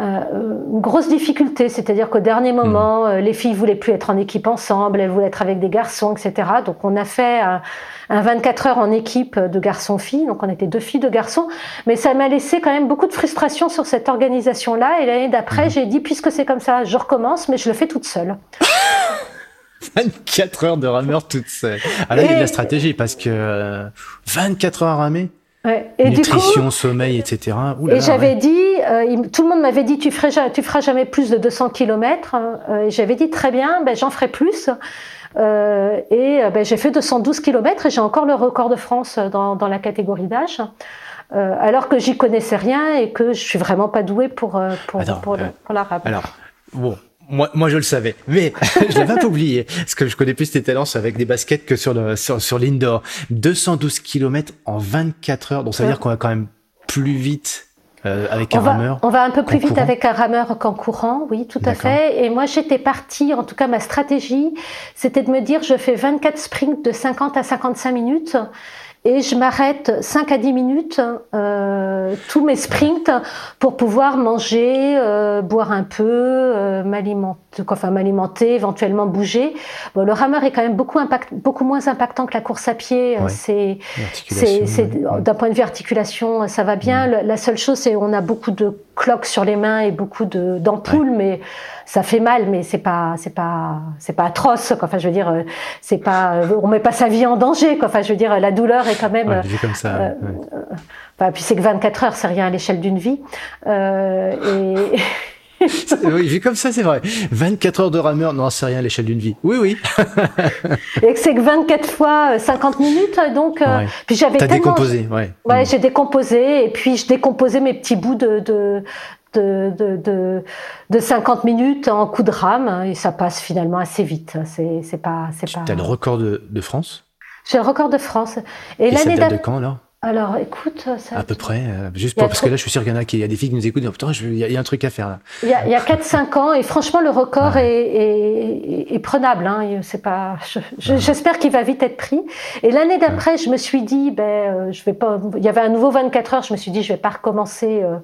une grosse difficulté, c'est-à-dire qu'au dernier moment, hmm. euh, les filles voulaient plus être en équipe ensemble, elles voulaient être avec des garçons, etc. Donc on a fait un, 24 heures en équipe de garçons-filles, donc on était deux filles, deux garçons, mais ça m'a laissé quand même beaucoup de frustration sur cette organisation-là. Et l'année d'après, hmm. j'ai dit, puisque c'est comme ça, je recommence, mais je le fais toute seule. 24 heures de rameur toute seule. Ah là, il y a de la stratégie parce que 24 euh, heures à ramer. Et Nutrition, sommeil, etc. et j'avais dit, euh, tout le monde m'avait dit, tu, ferais, tu feras jamais plus de 200 km. Euh, et j'avais dit, très bien, ben, j'en ferai plus. Euh, et ben, j'ai fait 212 km et j'ai encore le record de France dans, dans la catégorie d'âge. alors que j'y connaissais rien et que je suis vraiment pas douée pour, pour, pour, pour, la rap. Alors, Bon, moi, moi, je le savais, mais je l'avais peu oublié, parce que je connais plus tes talents avec des baskets que sur le sur, sur l'indoor. 212 km en 24 heures, donc ça veut dire qu'on va quand même plus vite euh, avec un rameur. On va un peu plus vite avec un rameur qu'en courant, oui, tout à fait. Et moi, j'étais partie, en tout cas, ma stratégie, c'était de me dire, je fais 24 sprints de 50 à 55 minutes et je m'arrête 5 à 10 minutes euh, tous mes sprints pour pouvoir manger, euh, boire un peu, euh, m'alimenter, enfin m'alimenter, éventuellement bouger. Bon, le rameur est quand même beaucoup, impact, beaucoup moins impactant que la course à pied. C'est, c'est, d'un point de vue articulation, ça va bien. Mm. La seule chose, c'est on a beaucoup de cloques sur les mains et beaucoup de, d'ampoules, mais ça fait mal, mais c'est pas, c'est pas, c'est pas atroce. Quoi. Enfin, je veux dire, c'est pas, on met pas sa vie en danger. Quoi. Enfin, je veux dire, la douleur est quand même. Ouais, comme ça. Euh, euh, puis c'est que 24 heures, c'est rien à l'échelle d'une vie. Euh, et oui, vu comme ça, c'est vrai. 24 heures de rameur, non, c'est rien à l'échelle d'une vie. Oui, oui. et c'est que 24 fois 50 minutes, donc. Puis j'avais T'as décomposé, ouais. Ouais, mm. j'ai décomposé, et puis je décomposais mes petits bouts de, de, de, de, de, 50 minutes en coup de rame et ça passe finalement assez vite. C'est, pas, c'est pas. T'as le record de, de France? J'ai le record de France. Et, et l'année date de quand là alors, écoute, ça... à peu près, euh, juste pour, parce que là, je suis sûr qu'il y en a qui, y a des filles qui nous écoutent. Putain, il y, a un truc à faire là. Il y a, a 4-5 ans et franchement, le record est, est, est, prenable. Hein, c'est pas. J'espère qu'il va vite être pris. Et l'année d'après, je me suis dit, ben, euh, je vais pas. Il y avait un nouveau 24 heures. Je me suis dit, je vais pas recommencer euh,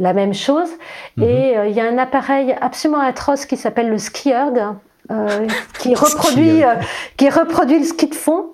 la même chose. Mhm. Et il y a un appareil absolument atroce qui s'appelle le Skierg, qui reproduit, qui reproduit le ski de fond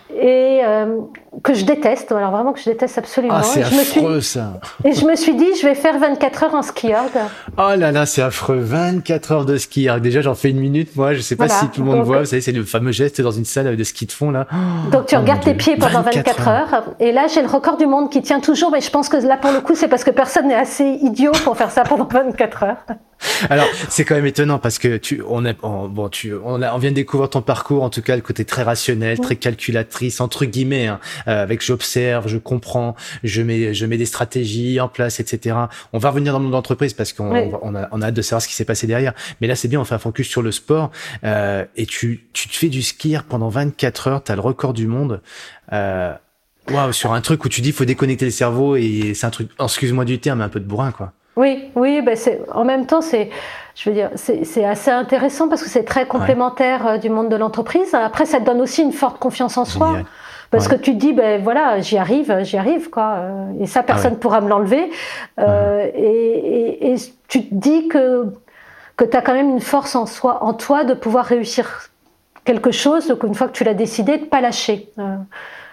et euh, que je déteste, alors vraiment que je déteste absolument. Ah, c'est affreux suis... ça. Et je me suis dit, je vais faire 24 heures en ski Oh là là, c'est affreux, 24 heures de ski Déjà, j'en fais une minute, moi, je sais pas si tout le monde voit, vous savez, c'est le fameux geste dans une salle de ski de fond là. Donc tu oh regardes tes pieds pendant 24, heures. Et là, j'ai le record du monde qui tient toujours, mais je pense que là, pour le coup, c'est parce que personne n'est assez idiot pour faire ça pendant 24 heures. Alors, c'est quand même étonnant parce que tu, on est, bon, tu, on, a, on vient de découvrir ton parcours, en tout cas le côté très rationnel, très calculatrice, entre guillemets, hein, euh, avec j'observe, je comprends, je mets, je mets des stratégies en place, etc. On va revenir dans le monde d'entreprise parce qu'on on a, on a hâte de savoir ce qui s'est passé derrière. Mais là, c'est bien, on fait un focus sur le sport euh, et tu, tu te fais du skier pendant 24 heures, tu as le record du monde. Euh, Waouh, sur un truc où tu dis faut déconnecter le cerveau et c'est un truc, excuse-moi du terme, un peu de bourrin quoi. Oui, oui, ben c'est, en même temps, c'est, je veux dire, c'est, assez intéressant parce que c'est très complémentaire euh, du monde de l'entreprise. Après, ça te donne aussi une forte confiance en soi. Parce que tu te dis, ben voilà, j'y arrive, j'y arrive, quoi. Et ça, personne ne ah pourra me l'enlever. Euh, et, et, tu te dis que, que tu as quand même une force en, soi, en toi de pouvoir réussir quelque chose, donc une fois que tu l'as décidé, de pas lâcher. Euh,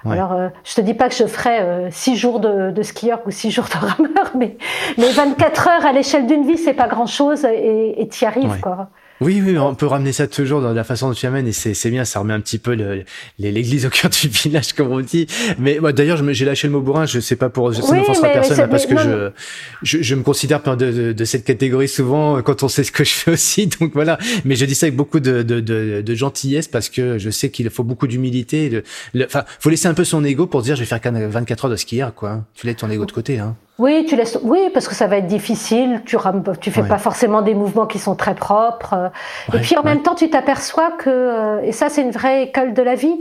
alors, euh, je te dis pas que je ferai euh, six jours de, de, skieur ou six jours de rameur, mais, mais 24 heures à l'échelle d'une vie, c'est pas grand chose et tu y arrives, quoi. Oui, oui, on peut ramener ça toujours dans la façon dont tu amènes et c'est bien, ça remet un petit peu l'église au cœur du village, comme on dit. Mais moi, d'ailleurs, j'ai lâché le mot bourrin, je sais pas pour, ça oui, n'offensera personne, hein, parce que je, je, je, me considère de, de, cette catégorie souvent quand on sait ce que je fais aussi. Donc voilà. Mais je dis ça avec beaucoup de, de, de, de gentillesse parce que je sais qu'il faut beaucoup d'humilité. Enfin, faut laisser un peu son ego pour dire je vais faire 24 heures de skier, quoi. Tu laisses ton ego de côté, hein. Oui, tu laisses. Oui, parce que ça va être difficile. Tu rames, tu fais pas forcément des mouvements qui sont très propres. et puis en même temps, tu t'aperçois que, euh, et ça c'est une vraie école de la vie,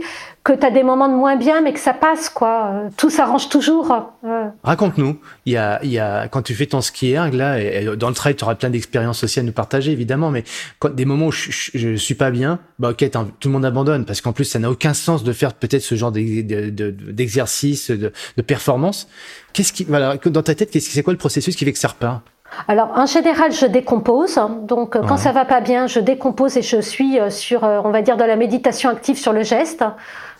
que tu as des moments de moins bien, mais que ça passe, quoi. Tout s'arrange toujours. Raconte-nous. Il y a, il y a, quand tu fais ton ski erg, là, et, dans le trail, tu auras plein d'expériences aussi à nous partager, évidemment, mais quand des moments où je, je, suis pas bien, bah, ok, tout le monde abandonne, parce qu'en plus, ça n'a aucun sens de faire peut-être ce genre d'exercice, de, de, performance. Qu'est-ce qui, voilà, dans ta tête, c'est quoi le processus qui fait que ça repart? Alors, en général, je décompose. Donc, quand ça va pas bien, je décompose et je suis euh, sur, euh, on va dire, de la méditation active sur le geste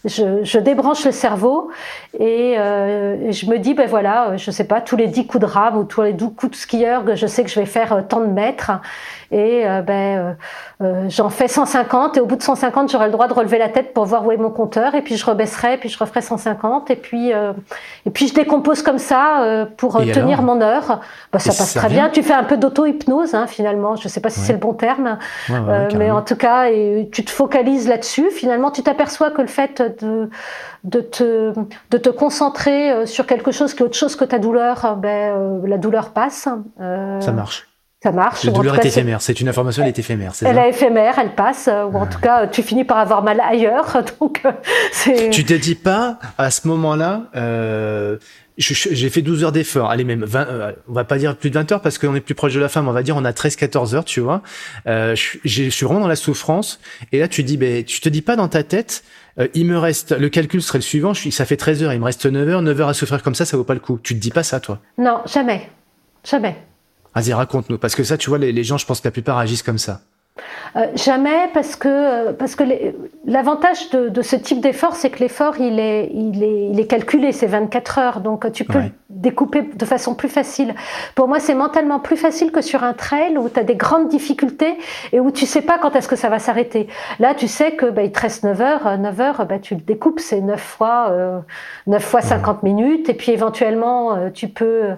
je, je, débranche le cerveau et, euh, je me dis, ben voilà, je sais pas, tous les 10 coups de rame ou tous les 12 coups de skieur, je sais que je vais faire euh, tant de mètres et euh, ben euh, euh, j'en fais 150 et au bout de 150 j'aurai le droit de relever la tête pour voir où est mon compteur et puis je rebaisserai puis je referai 150 et puis et puis je décompose comme ça pour tenir mon heure. Bah, ça passe très bien. Tu fais un peu d'auto hypnose hein, finalement. Je sais pas si c'est le bon terme. Mais en tout cas et tu te focalises là-dessus. Finalement tu t'aperçois que le fait de de te de te concentrer sur quelque chose qui est autre chose que ta douleur ben la douleur passe. Ça marche ça marche. La douleur est éphémère. C'est une information, elle est éphémère. Elle est éphémère, elle passe. Ou en tout cas, tu finis par avoir mal ailleurs. Donc, c'est. Tu te dis pas à ce moment-là. Euh, j'ai fait 12 heures d'effort, allez même 20, euh, on va pas dire plus de 20 heures parce qu'on est plus proche de la fin, mais on va dire on a 13-14 heures, tu vois. Euh, je, je, suis vraiment dans la souffrance et là tu dis, ben tu te dis pas dans ta tête, euh, il me reste, le calcul serait le suivant, je ça fait 13 heures, il me reste 9 heures, 9 heures à souffrir comme ça, ça vaut pas le coup. Tu te dis pas ça toi? Non, jamais, jamais. Vas-y, raconte-nous, parce que ça, tu vois, les, les gens, je pense que la plupart agissent comme ça. Euh, jamais parce que, euh, parce que l'avantage de, de, ce type d'effort, c'est que l'effort, il est, il, est, il est calculé, c'est 24 heures, donc tu peux découper de façon plus facile. Pour moi, c'est mentalement plus facile que sur un trail où tu as des grandes difficultés et où tu sais pas quand est-ce que ça va s'arrêter. Là, tu sais que bah, il te reste 9 heures, 9 heures, bah, tu le découpes, c'est 9 fois, euh, 9 fois 50 minutes, et puis éventuellement, euh, tu peux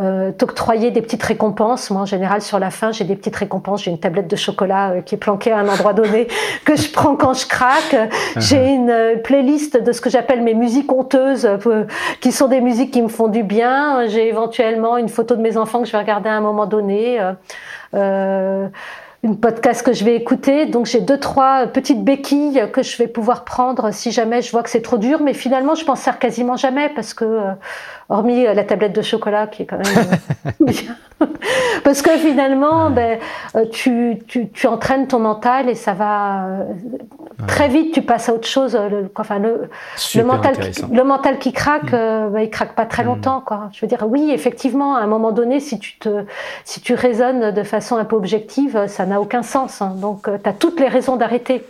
euh, t'octroyer des petites récompenses. Moi, en général, sur la fin, j'ai des petites récompenses, j'ai une tablette de chocolat qui est planquée à un endroit donné que je prends quand je craque. J'ai uh-huh. une playlist de ce que j'appelle mes musiques honteuses, qui sont des musiques qui me font du bien. J'ai éventuellement une photo de mes enfants que je vais regarder à un moment donné. Euh, euh une podcast que je vais écouter. Donc j'ai deux trois petites béquilles que je vais pouvoir prendre si jamais je vois que c'est trop dur. Mais finalement, je m'en sers quasiment jamais parce que, euh, hormis la tablette de chocolat qui est quand même euh, bien. Parce que finalement, ben, euh, tu, tu, tu, entraînes ton mental et ça va euh, très vite. Tu passes à autre chose. Le, enfin, le, le mental, qui, le mental qui craque, mm. euh, ben, il craque pas très mm. longtemps. Quoi. Je veux dire, oui, effectivement, à un moment donné, si tu te, si tu raisonnes de façon un peu objective, ça n'a aucun sens. Hein. Donc, tu as toutes les raisons d'arrêter.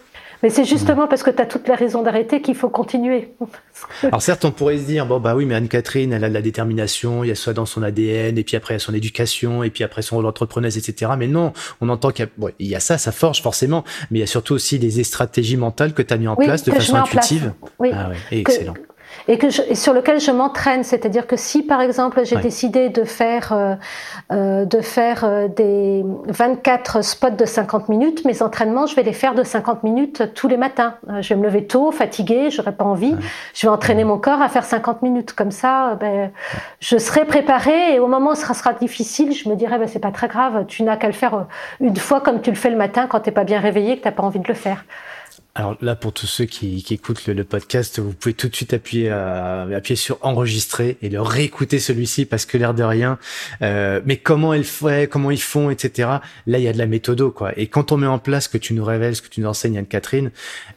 Mais c'est justement parce que tu as toutes les raisons d'arrêter qu'il faut continuer. Alors certes, on pourrait se dire, bon bah oui, mais Anne-Catherine, elle a de la détermination, il y a ça dans son ADN, et puis après il y a son éducation, et puis après son rôle d'entrepreneuse, etc. Mais non, on entend qu'il y, a ça, ça forge forcément, mais il y a surtout aussi des stratégies mentales que tu as mis en place de façon intuitive. Oui, ah excellent et, que sur lequel je m'entraîne. C'est-à-dire que si, par exemple, j'ai décidé de faire, euh, euh, de faire euh, des 24 spots de 50 minutes, mes entraînements, je vais les faire de 50 minutes tous les matins. je vais me lever tôt, fatiguée, j'aurais pas envie. Je vais entraîner mon corps à faire 50 minutes. Comme ça, ben, je serai préparée et au moment où ce sera, difficile, je me dirai, ben, c'est pas très grave, tu n'as qu'à le faire une fois comme tu le fais le matin quand t'es pas bien réveillé, que t'as pas envie de le faire. Alors là, pour tous ceux qui, qui écoutent le, podcast, vous pouvez tout de suite appuyer, euh, appuyer sur enregistrer et le réécouter celui-ci parce que l'air de rien. Euh, mais comment elle fait, comment ils font, etc. Là, il y a de la méthodo, quoi. Et quand on met en place ce que tu nous révèles, ce que tu nous enseignes, Anne-Catherine,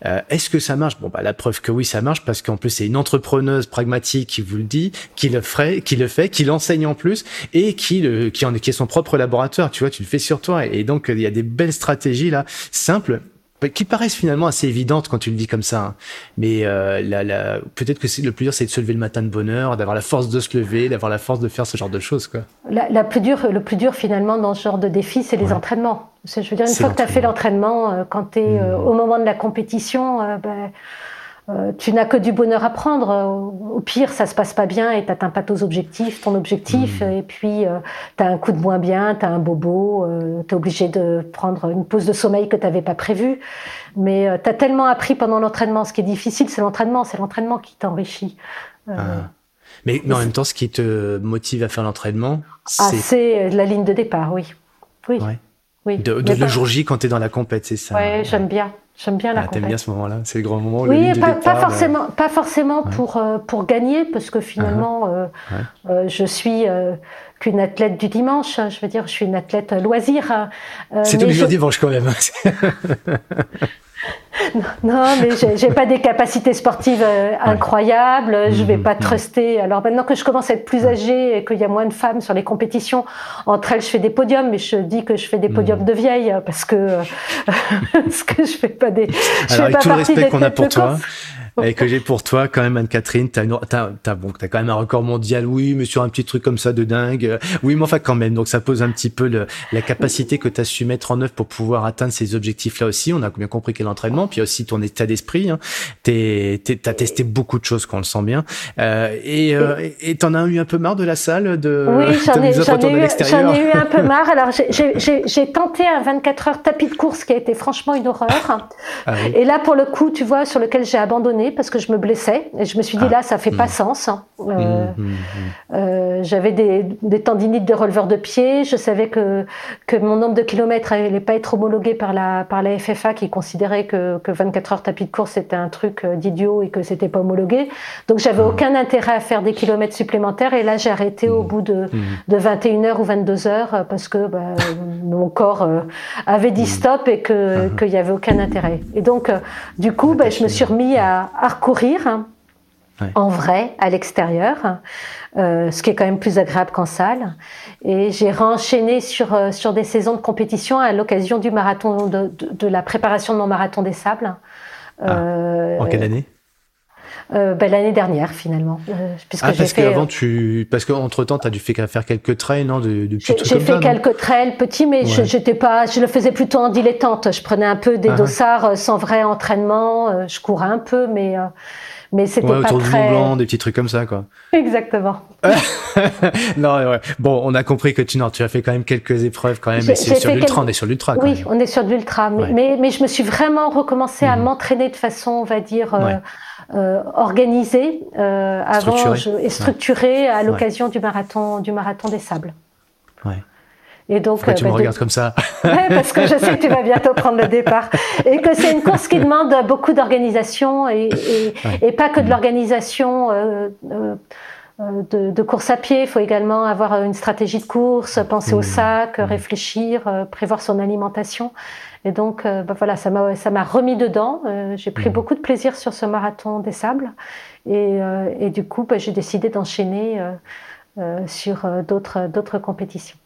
euh, est-ce que ça marche? Bon, bah la preuve que oui, ça marche parce qu'en plus c'est une entrepreneuse pragmatique qui vous le dit, qui le ferait, qui le fait, qui l'enseigne en plus et qui le, qui en est son propre laboratoire. Tu vois, tu le fais sur toi et donc il y a des belles stratégies là, simples qui paraissent finalement assez évidentes quand tu le dis comme ça. Hein. Mais euh, la, la, peut-être que le plus dur, c'est de se lever le matin de bonne heure, d'avoir la force de se lever, d'avoir la force de faire ce genre de choses. Quoi. La, la plus dure, le plus dur finalement dans ce genre de défi, c'est les entraînements. Je veux dire, une fois que tu as fait l'entraînement, euh, quand tu es euh, mmh. au moment de la compétition, ben, euh, tu n'as que du bonheur à prendre. Au pire, ça se passe pas bien et t'atteins pas ton objectif, ton objectif, mmh. et puis euh, tu as un coup de moins bien, tu as un bobo, euh, tu es obligé de prendre une pause de sommeil que tu n'avais pas prévue. Mais tu as tellement appris pendant l'entraînement. Ce qui est difficile, c'est l'entraînement, c'est l'entraînement qui t'enrichit. Ah. Mais, mais, en même temps, ce qui te motive à faire l'entraînement, ah, c'est la ligne de départ, oui. Oui. oui. De, le jour J quand tu es dans la compète, c'est ça. Oui, j'aime bien. J'aime bien la ah, T'aimes bien ce moment-là C'est le grand moment Oui, pas, pas, forcément, pas forcément pour, euh, pour gagner, parce que finalement, uh-huh. euh, euh, je suis qu'une athlète du dimanche. Je veux dire, je suis une athlète loisir. C'est tous les jours dimanche quand même. Hein. Non, mais j'ai pas des capacités sportives euh, incroyables. Je vais mmh, pas mmh. truster. Alors maintenant que je commence à être plus âgée et qu'il y a moins de femmes sur les compétitions, entre elles, je fais des podiums, mais je dis que je fais des mmh. podiums de vieilles parce que parce que je fais pas des. Alors avec tout le respect qu'on a pour toi et que j'ai pour toi quand même Anne-Catherine, t'as as, as, bon, as quand même un record mondial, oui, mais sur un petit truc comme ça de dingue, oui, mais enfin quand même, donc ça pose un petit peu le, la capacité que tu as su mettre en œuvre pour pouvoir atteindre ces objectifs-là aussi. On a bien compris quel l'entraînement, puis aussi ton état d'esprit. Hein. T'as testé beaucoup de choses, qu'on le sent bien. Euh, et euh, et t'en as eu un peu marre de la salle, de oui, j'en ai, ai, eu un peu marre. Alors j'ai tenté un 24 heures tapis de course qui a été franchement une horreur. Ah et là pour le coup, tu vois, sur lequel j'ai abandonné abandonné parce que je me blessais. Et je me suis dit, ah. là, ça fait pas mmh. sens. Hein. Euh, mmh, mmh, J'avais des, des, tendinites de releveur de pied. Je savais que, que mon nombre de kilomètres n'allait pas être homologué par la, par la FFA qui considérait que, que 24 heures tapis de course c'était un truc d'idiot et que c'était pas homologué. Donc j'avais aucun intérêt à faire des kilomètres supplémentaires. Et là, j'ai arrêté au bout de, de 21 heures ou 22 heures parce que bah, mon corps avait dit stop et qu'il uh n'y avait aucun intérêt. Et donc, du coup, bah, je me suis remis à, recourir hein, en vrai, à l'extérieur, euh, ce qui est quand même plus agréable qu'en salle. Et j'ai renchaîné sur, euh, sur des saisons de compétition à l'occasion du marathon, de, la préparation de mon marathon des sables. Ah. Euh, en quelle année? Ben, l'année dernière finalement. puisque ah, parce qu'avant tu, parce qu'entre temps tu as dû faire quelques trails, non, de, de J'ai fait quelques trails petits, mais je, j'étais pas, je le faisais plutôt en dilettante. Je prenais un peu des ah, dossards sans vrai entraînement. Je courais un peu, mais mais c'était ouais, autour du Mont Blanc, des petits trucs comme ça, quoi. Exactement. non, ouais. Bon, on a compris que tu, non, tu as fait quand même quelques épreuves quand même. C'est sur l'ultra, on est sur l'ultra. Oui, on est sur de l'ultra. Mais, mais, je me suis vraiment recommencé à mhm. m'entraîner de façon, on va dire, euh, euh, organisée euh, avant et structurée à l'occasion du marathon, du marathon des sables. Ouais. Et donc, Pourquoi tu me bah, regardes comme ça ouais, Parce que je sais que tu vas bientôt prendre le départ et que c'est une course qui demande beaucoup d'organisation et, et, et, pas que de l'organisation euh, euh, de, de, course à pied. Il faut également avoir une stratégie de course, penser au mmh. sac, mmh. réfléchir, euh, prévoir son alimentation. Et donc, euh, bah voilà, ça m'a ça m'a remis dedans. Euh, j'ai pris mmh. beaucoup de plaisir sur ce marathon des sables et, et du coup, bah, j'ai décidé d'enchaîner sur d'autres d'autres compétitions.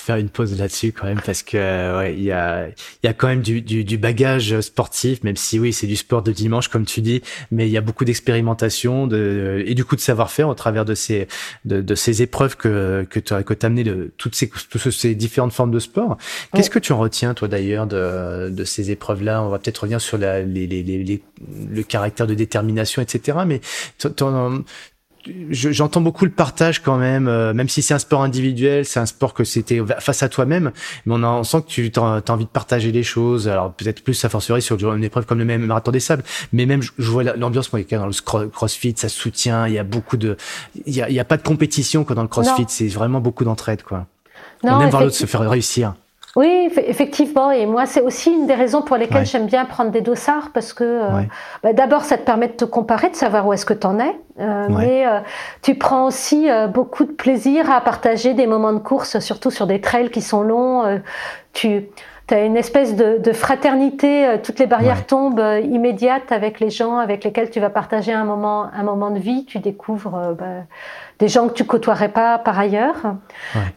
Faire une pause là-dessus quand même parce que ouais, il y a il y a quand même du, du, du bagage sportif même si oui c'est du sport de dimanche comme tu dis mais il y a beaucoup d'expérimentation de et du coup de savoir-faire au travers de ces de, de ces épreuves que que tu as que amené de toutes ces toutes ces différentes formes de sport. Qu'est-ce que tu en retiens toi d'ailleurs de de ces épreuves là on va peut-être revenir sur la, les, les, les, le caractère de détermination etc mais j'entends beaucoup le partage quand même, euh, même si c'est un sport individuel, c'est un sport que c'était face à toi-même, mais on, on sent que tu as, envie de partager les choses. Alors peut-être plus à fortiori sur une épreuve comme le même marathon des sables, mais même je, vois l'ambiance moi dans le CrossFit, ça soutient. Il y a beaucoup de, il y a, il y a pas de compétition quoi dans le CrossFit, c'est vraiment beaucoup d'entraide quoi. Non, on aime voir l'autre se faire réussir. Oui, effectivement. Et moi, c'est aussi une des raisons pour lesquelles j'aime bien prendre des dossards parce que euh, bah, d'abord, ça te permet de te comparer, de savoir où est-ce que tu en es. Euh, mais euh, tu prends aussi beaucoup de plaisir à partager des moments de course, surtout sur des trails qui sont longs. tu as une espèce de, fraternité, toutes les barrières tombent immédiates avec les gens avec lesquels tu vas partager un moment, un moment de vie. Tu découvres bah, des gens que tu côtoierais pas par ailleurs.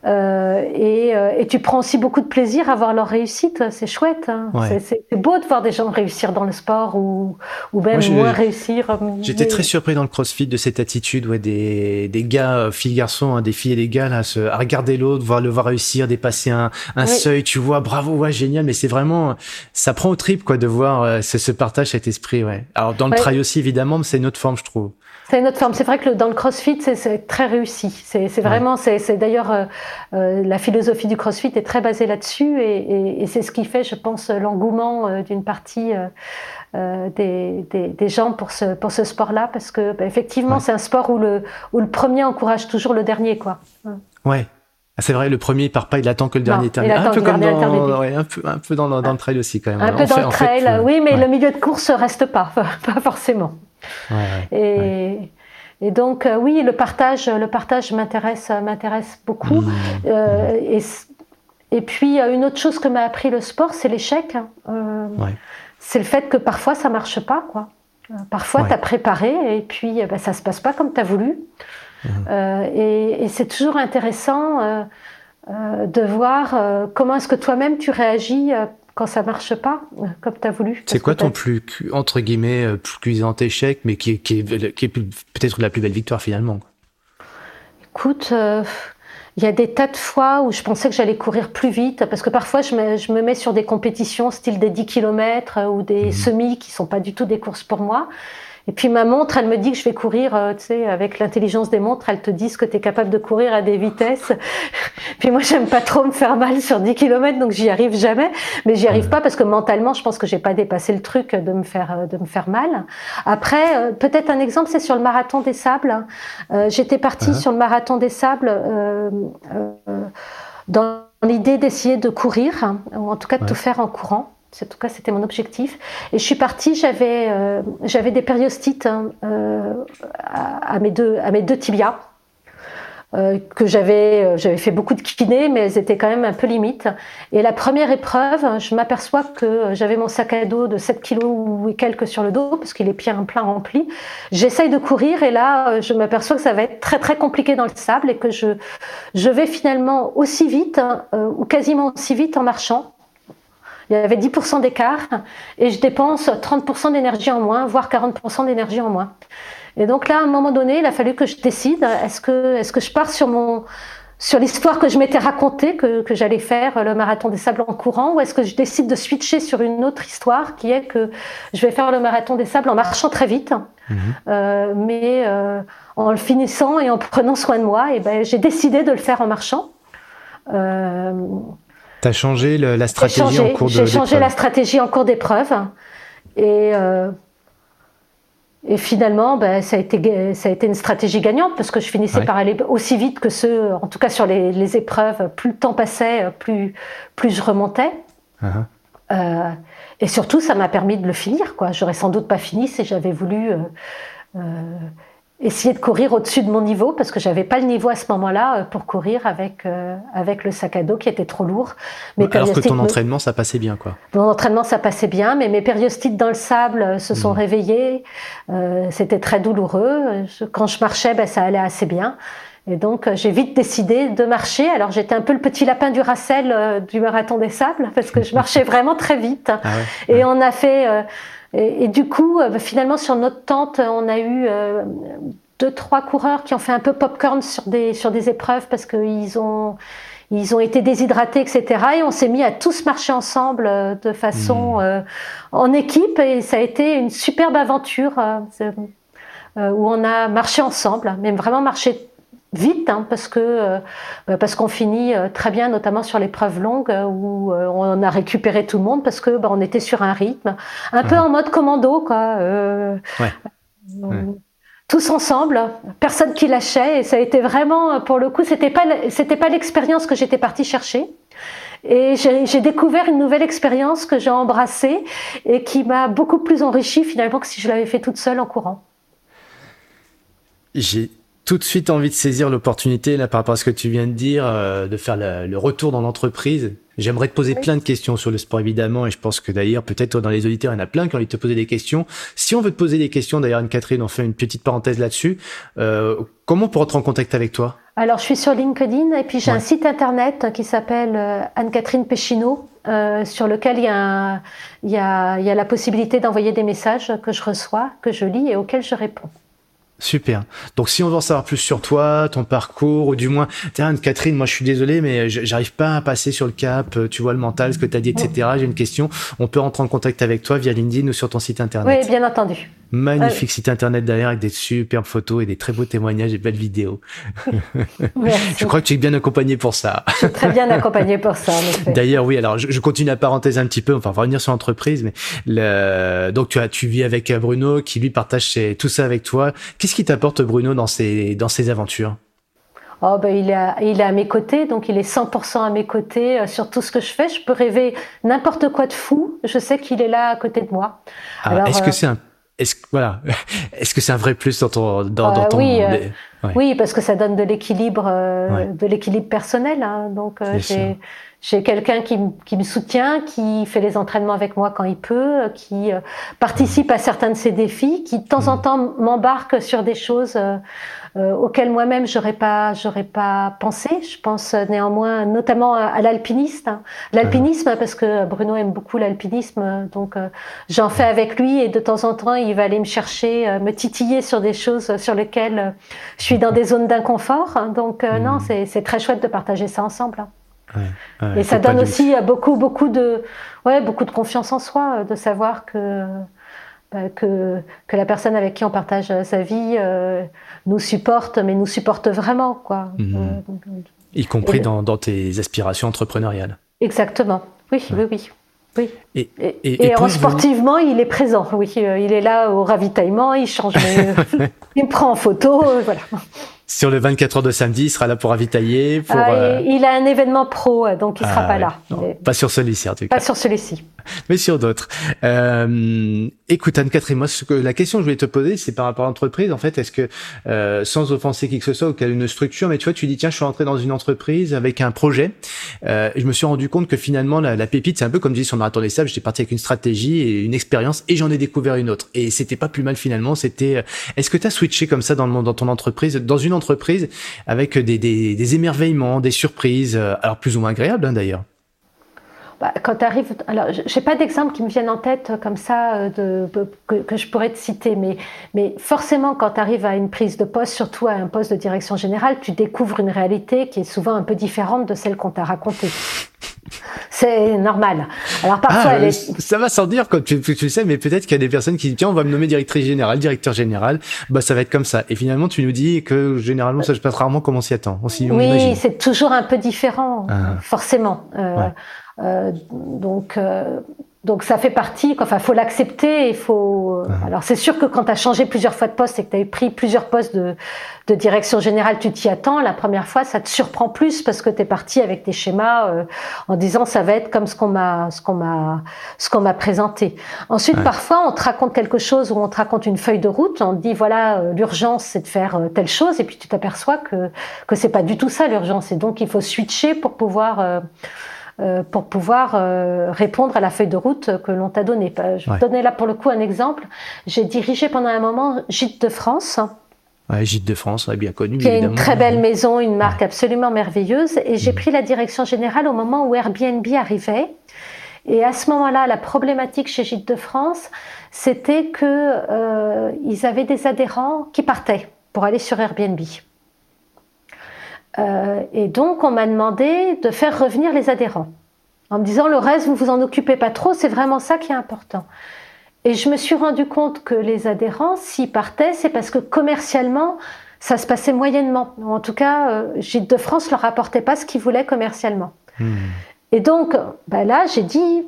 Euh, et, euh, et, tu prends aussi beaucoup de plaisir à voir leur réussite. C'est chouette. Hein. C'est beau de voir des gens réussir dans le sport ou, ou même moins réussir. Euh, j'étais très surpris dans le CrossFit de cette attitude, ouais, des, des gars, filles, garçons, hein, des filles et des gars là, à regarder l'autre, voir le voir réussir, dépasser un, un seuil. Tu vois, bravo, ouais, génial. Mais c'est vraiment, ça prend au trip quoi de voir ce, ce, partage, cet esprit. Ouais. Alors dans le trail aussi évidemment, mais c'est une autre forme, je trouve. C'est forme. C'est vrai que dans le CrossFit, c'est très réussi. C'est vraiment, c'est d'ailleurs euh, euh, la philosophie du CrossFit est très basée là-dessus et, c'est ce qui fait, je pense, l'engouement euh, d'une partie des, des, gens pour ce pour ce sport-là, parce que bah, effectivement, c'est un sport où le où le premier encourage toujours le dernier, quoi. Ouais. Ah, c'est vrai, le premier il part pas, il attend que le dernier termine. Un peu comme dans, ouais, un peu, un peu dans, dans, le trail aussi quand même. Un peu dans le trail, oui, mais le milieu de course reste pas, pas forcément et, et, donc, euh, oui, le partage, le partage m'intéresse, m'intéresse beaucoup. Mmh. Euh, et, et, puis, une autre chose que m'a appris le sport, c'est l'échec. Hein. Euh, c'est le fait que parfois, ça marche pas, quoi. Parfois, tu as préparé et puis ben, ça se passe pas comme tu as voulu. Mmh. et, et c'est toujours intéressant de voir comment est-ce que toi-même tu réagis quand ça marche pas comme tu as voulu. C'est quoi ton plus, entre guillemets, euh, plus cuisant échec, mais qui, qui est, qui est peut-être la plus belle victoire finalement? Écoute, euh, il y a des tas de fois où je pensais que j'allais courir plus vite, parce que parfois je me, je me, mets sur des compétitions style des 10 km euh, ou des mmh. semis qui sont pas du tout des courses pour moi. Et puis ma montre, elle me dit que je vais courir, euh, tu sais, avec l'intelligence des montres, elles te disent que tu es capable de courir à des vitesses. puis moi, j'aime pas trop me faire mal sur 10 km, donc j'y arrive jamais. Mais j'y arrive pas parce que mentalement, je pense que j'ai pas dépassé le truc de me faire, euh, de me faire mal. Après, euh, peut-être un exemple, c'est sur le marathon des sables. J'étais partie uh-huh. sur le marathon des sables dans l'idée d'essayer de courir, ou en tout cas de tout faire en courant. En tout cas, c'était mon objectif. Et je suis partie, j'avais euh, des périostites hein, euh, à, mes deux, tibias. Euh, que j'avais fait beaucoup de kiné mais elles étaient quand même un peu limites et la première épreuve je m'aperçois que j'avais mon sac à dos de 7 kilos ou quelques sur le dos parce qu'il est bien plein rempli j'essaye de courir et là je m'aperçois que ça va être très très compliqué dans le sable et que je je vais finalement aussi vite hein, ou quasiment aussi vite en marchant il y avait 10% d'écart et je dépense 30% d'énergie en moins, voire 40% d'énergie en moins. Et donc là, à un moment donné, il a fallu que je décide est-ce que, est-ce que je pars sur mon sur l'histoire que je m'étais racontée, que, que j'allais faire le marathon des sables en courant, ou est-ce que je décide de switcher sur une autre histoire qui est que je vais faire le marathon des sables en marchant très vite, mhm. euh, mais euh, en le finissant et en prenant soin de moi. Et ben, j'ai décidé de le faire en marchant. Euh, tu as changé la stratégie en cours d'épreuve J'ai changé la stratégie en cours d'épreuve. Et, euh, et finalement, ben, ça, a été, ça a été une stratégie gagnante parce que je finissais par aller aussi vite que ceux, en tout cas sur les, épreuves, plus le temps passait, plus, plus je remontais. Uh-huh. Euh, et surtout, ça m'a permis de le finir. Quoi. J'aurais sans doute pas fini si j'avais voulu euh, essayer de courir au-dessus de mon niveau parce que j'avais pas le niveau à ce moment-là euh, pour courir avec euh, avec le sac à dos qui était trop lourd. Mais Alors que ton entraînement ça passait bien quoi. Mon entraînement ça passait bien, mais mes périostites dans le sable euh, se sont mmh. réveillées. C'était très douloureux. Quand je marchais, ben, ça allait assez bien. Et donc j'ai vite décidé de marcher. Alors j'étais un peu le petit lapin du Racel du marathon des sables parce que je marchais vraiment très vite. Ah Et on a fait et, du coup, euh, finalement, sur notre tente, on a eu euh, deux, trois coureurs qui ont fait un peu popcorn sur des, sur des épreuves parce qu'ils ont, ils ont été déshydratés, etc. Et on s'est mis à tous marcher ensemble euh, de façon mmh. en équipe et ça a été une superbe aventure où on a marché ensemble, mais vraiment marché vite hein, parce que euh, bah, parce qu'on finit euh, très bien notamment sur l'épreuve longue euh, où on a récupéré tout le monde parce que bah, on était sur un rythme un peu en mode commando quoi tous ensemble personne qui lâchait et ça a été vraiment pour le coup c'était pas c'était pas l'expérience que j'étais partie chercher. Et j'ai découvert une nouvelle expérience que j'ai embrassée et qui m'a beaucoup plus enrichie finalement que si je l'avais fait toute seule en courant. J'ai tout de suite envie de saisir l'opportunité là par rapport à ce que tu viens de dire, euh, de faire le retour dans l'entreprise. J'aimerais te poser plein de questions sur le sport évidemment et je pense que d'ailleurs peut-être dans les auditeurs il y en a plein qui ont envie de te poser des questions. Si on veut te poser des questions, d'ailleurs Anne-Catherine, on fait une petite parenthèse là-dessus. Euh, comment on peut rentrer en contact avec toi? Alors je suis sur LinkedIn et puis j'ai un site internet qui s'appelle euh, Anne-Catherine Péchineau. Euh, sur lequel il y, a, il, y a, il y a la possibilité d'envoyer des messages que je reçois, que je lis et auxquels je réponds. Super. Donc si on veut en savoir plus sur toi, ton parcours, ou du moins, tiens, Catherine, moi je suis désolé, mais j'arrive pas à passer sur le cap, euh, tu vois le mental, ce que tu as dit, etc. J'ai une question. On peut rentrer en contact avec toi via LinkedIn ou sur ton site internet? Oui, bien entendu. Magnifique site internet derrière avec des superbes photos et des très beaux témoignages et belles vidéos. je crois que tu es bien accompagné pour ça. Je suis très bien accompagné pour ça. D'ailleurs, oui. Alors, je, continue la parenthèse un petit peu. Enfin, on va revenir sur l'entreprise, mais le... donc tu as, tu vis avec Bruno qui lui partage tout ça avec toi. Qu'est-ce qui t'apporte Bruno dans ces dans aventures? Oh ben, il, est il à mes côtés, donc il est 100% à mes côtés euh, sur tout ce que je fais. Je peux rêver n'importe quoi de fou. Je sais qu'il est là à côté de moi. Ah, Est-ce que euh, c'est un est-ce voilà, est-ce que c'est un vrai plus dans ton dans, dans ton oui, euh, oui, parce que ça donne de l'équilibre euh, de l'équilibre personnel. Hein. Donc euh, j'ai j'ai quelqu'un qui, qui, me soutient, qui fait les entraînements avec moi quand il peut, qui participe à certains de ces défis, qui de temps en mmh. temps m'embarque sur des choses euh, auquel moi-même j'aurais pas j'aurais pas pensé. Je pense néanmoins notamment à, l'alpiniste, hein. l'alpinisme parce que Bruno aime beaucoup l'alpinisme, donc euh, j'en fais avec lui et de temps en temps il va aller me chercher, euh, me titiller sur des choses sur lesquelles je suis dans des zones d'inconfort. Hein. donc non, hmm. c'est très chouette de partager ça ensemble. Hein. et ça donne aussi beaucoup beaucoup de ouais beaucoup de confiance en soi de savoir que bah, que, que la personne avec qui on partage sa vie nous supporte, mais nous supporte vraiment. Quoi. Mhm. y compris dans, dans tes aspirations entrepreneuriales. Exactement, oui, oui, oui. Oui. Et, et, sportivement, il est présent. Oui, euh, il est là au ravitaillement, il change, il me prend en photo, euh, voilà. Sur le 24 heures de samedi, il sera là pour ravitailler. Pour, ah, euh, Il a un événement pro, donc il ne sera ah pas là. pas sur celui-ci, en tout cas. Pas sur celui-ci. Mais sur d'autres. Euh, écoute, Anne-Catherine, moi, ce que, la question que je voulais te poser, c'est par rapport à l'entreprise. En fait, est-ce que, euh, sans offenser qui que ce soit, ou qu'elle a une structure, mais tu vois, tu dis, tiens, je suis rentré dans une entreprise avec un projet. Euh, je me suis rendu compte que finalement, la, la pépite, c'est un peu comme dit son narrateur des sables. J'étais parti avec une stratégie et une expérience et j'en ai découvert une autre. Et c'était pas plus mal finalement. C'était, euh, est-ce que tu as switché comme ça dans le dans ton entreprise, dans une entreprise avec des, des, des émerveillements, des surprises, euh, alors plus ou moins agréables hein, d'ailleurs? Bah, quand tu alors j'ai pas d'exemple qui me viennent en tête euh, comme ça euh, que, je pourrais te citer, mais, mais forcément quand tu arrives à une prise de poste, surtout à un poste de direction générale, tu découvres une réalité qui est souvent un peu différente de celle qu'on t'a racontée. C'est normal. Alors parfois, ah, ça va sans dire, comme tu, tu sais, mais peut-être qu'il y a des personnes qui disent tiens, on va me nommer directrice générale, directeur général. Bah, ça va être comme ça. Et finalement, tu nous dis que généralement, ça se passe rarement comme on s'y attend. oui, c'est toujours un peu différent, ah. forcément. Euh, euh, donc, euh, donc ça fait partie, enfin, faut l'accepter. Il faut. Euh, uh-huh. Alors c'est sûr que quand tu as changé plusieurs fois de poste et que tu as pris plusieurs postes de, de direction générale, tu t'y attends. La première fois, ça te surprend plus parce que tu es parti avec tes schémas en disant ça va être comme ce qu'on m'a, ce qu'on m'a, ce qu'on m'a présenté. Ensuite, parfois, on te raconte quelque chose ou on te raconte une feuille de route. On te dit voilà, l'urgence c'est de faire telle chose, et puis tu t'aperçois que que c'est pas du tout ça l'urgence. Et donc il faut switcher pour pouvoir euh, pour pouvoir euh, répondre à la feuille de route que l'on t'a donnée. Je vais donner là pour le coup un exemple. J'ai dirigé pendant un moment Gîte de France. Ouais, Gîte de France, bien connu. Qui est une très belle maison, une marque absolument merveilleuse. Et j'ai mm. pris la direction générale au moment où Airbnb arrivait. Et à ce moment-là, la problématique chez Gîte de France, c'était que euh, avaient des adhérents qui partaient pour aller sur Airbnb. Euh, et donc, on m'a demandé de faire revenir les adhérents. En me disant, le reste, vous vous en occupez pas trop, c'est vraiment ça qui est important. Et je me suis rendu compte que les adhérents, s'ils partaient, c'est parce que commercialement, ça se passait moyennement. En tout cas, euh, Gîte de France leur apportait pas ce qu'ils voulaient commercialement. Hmm. Et donc, ben là, j'ai dit,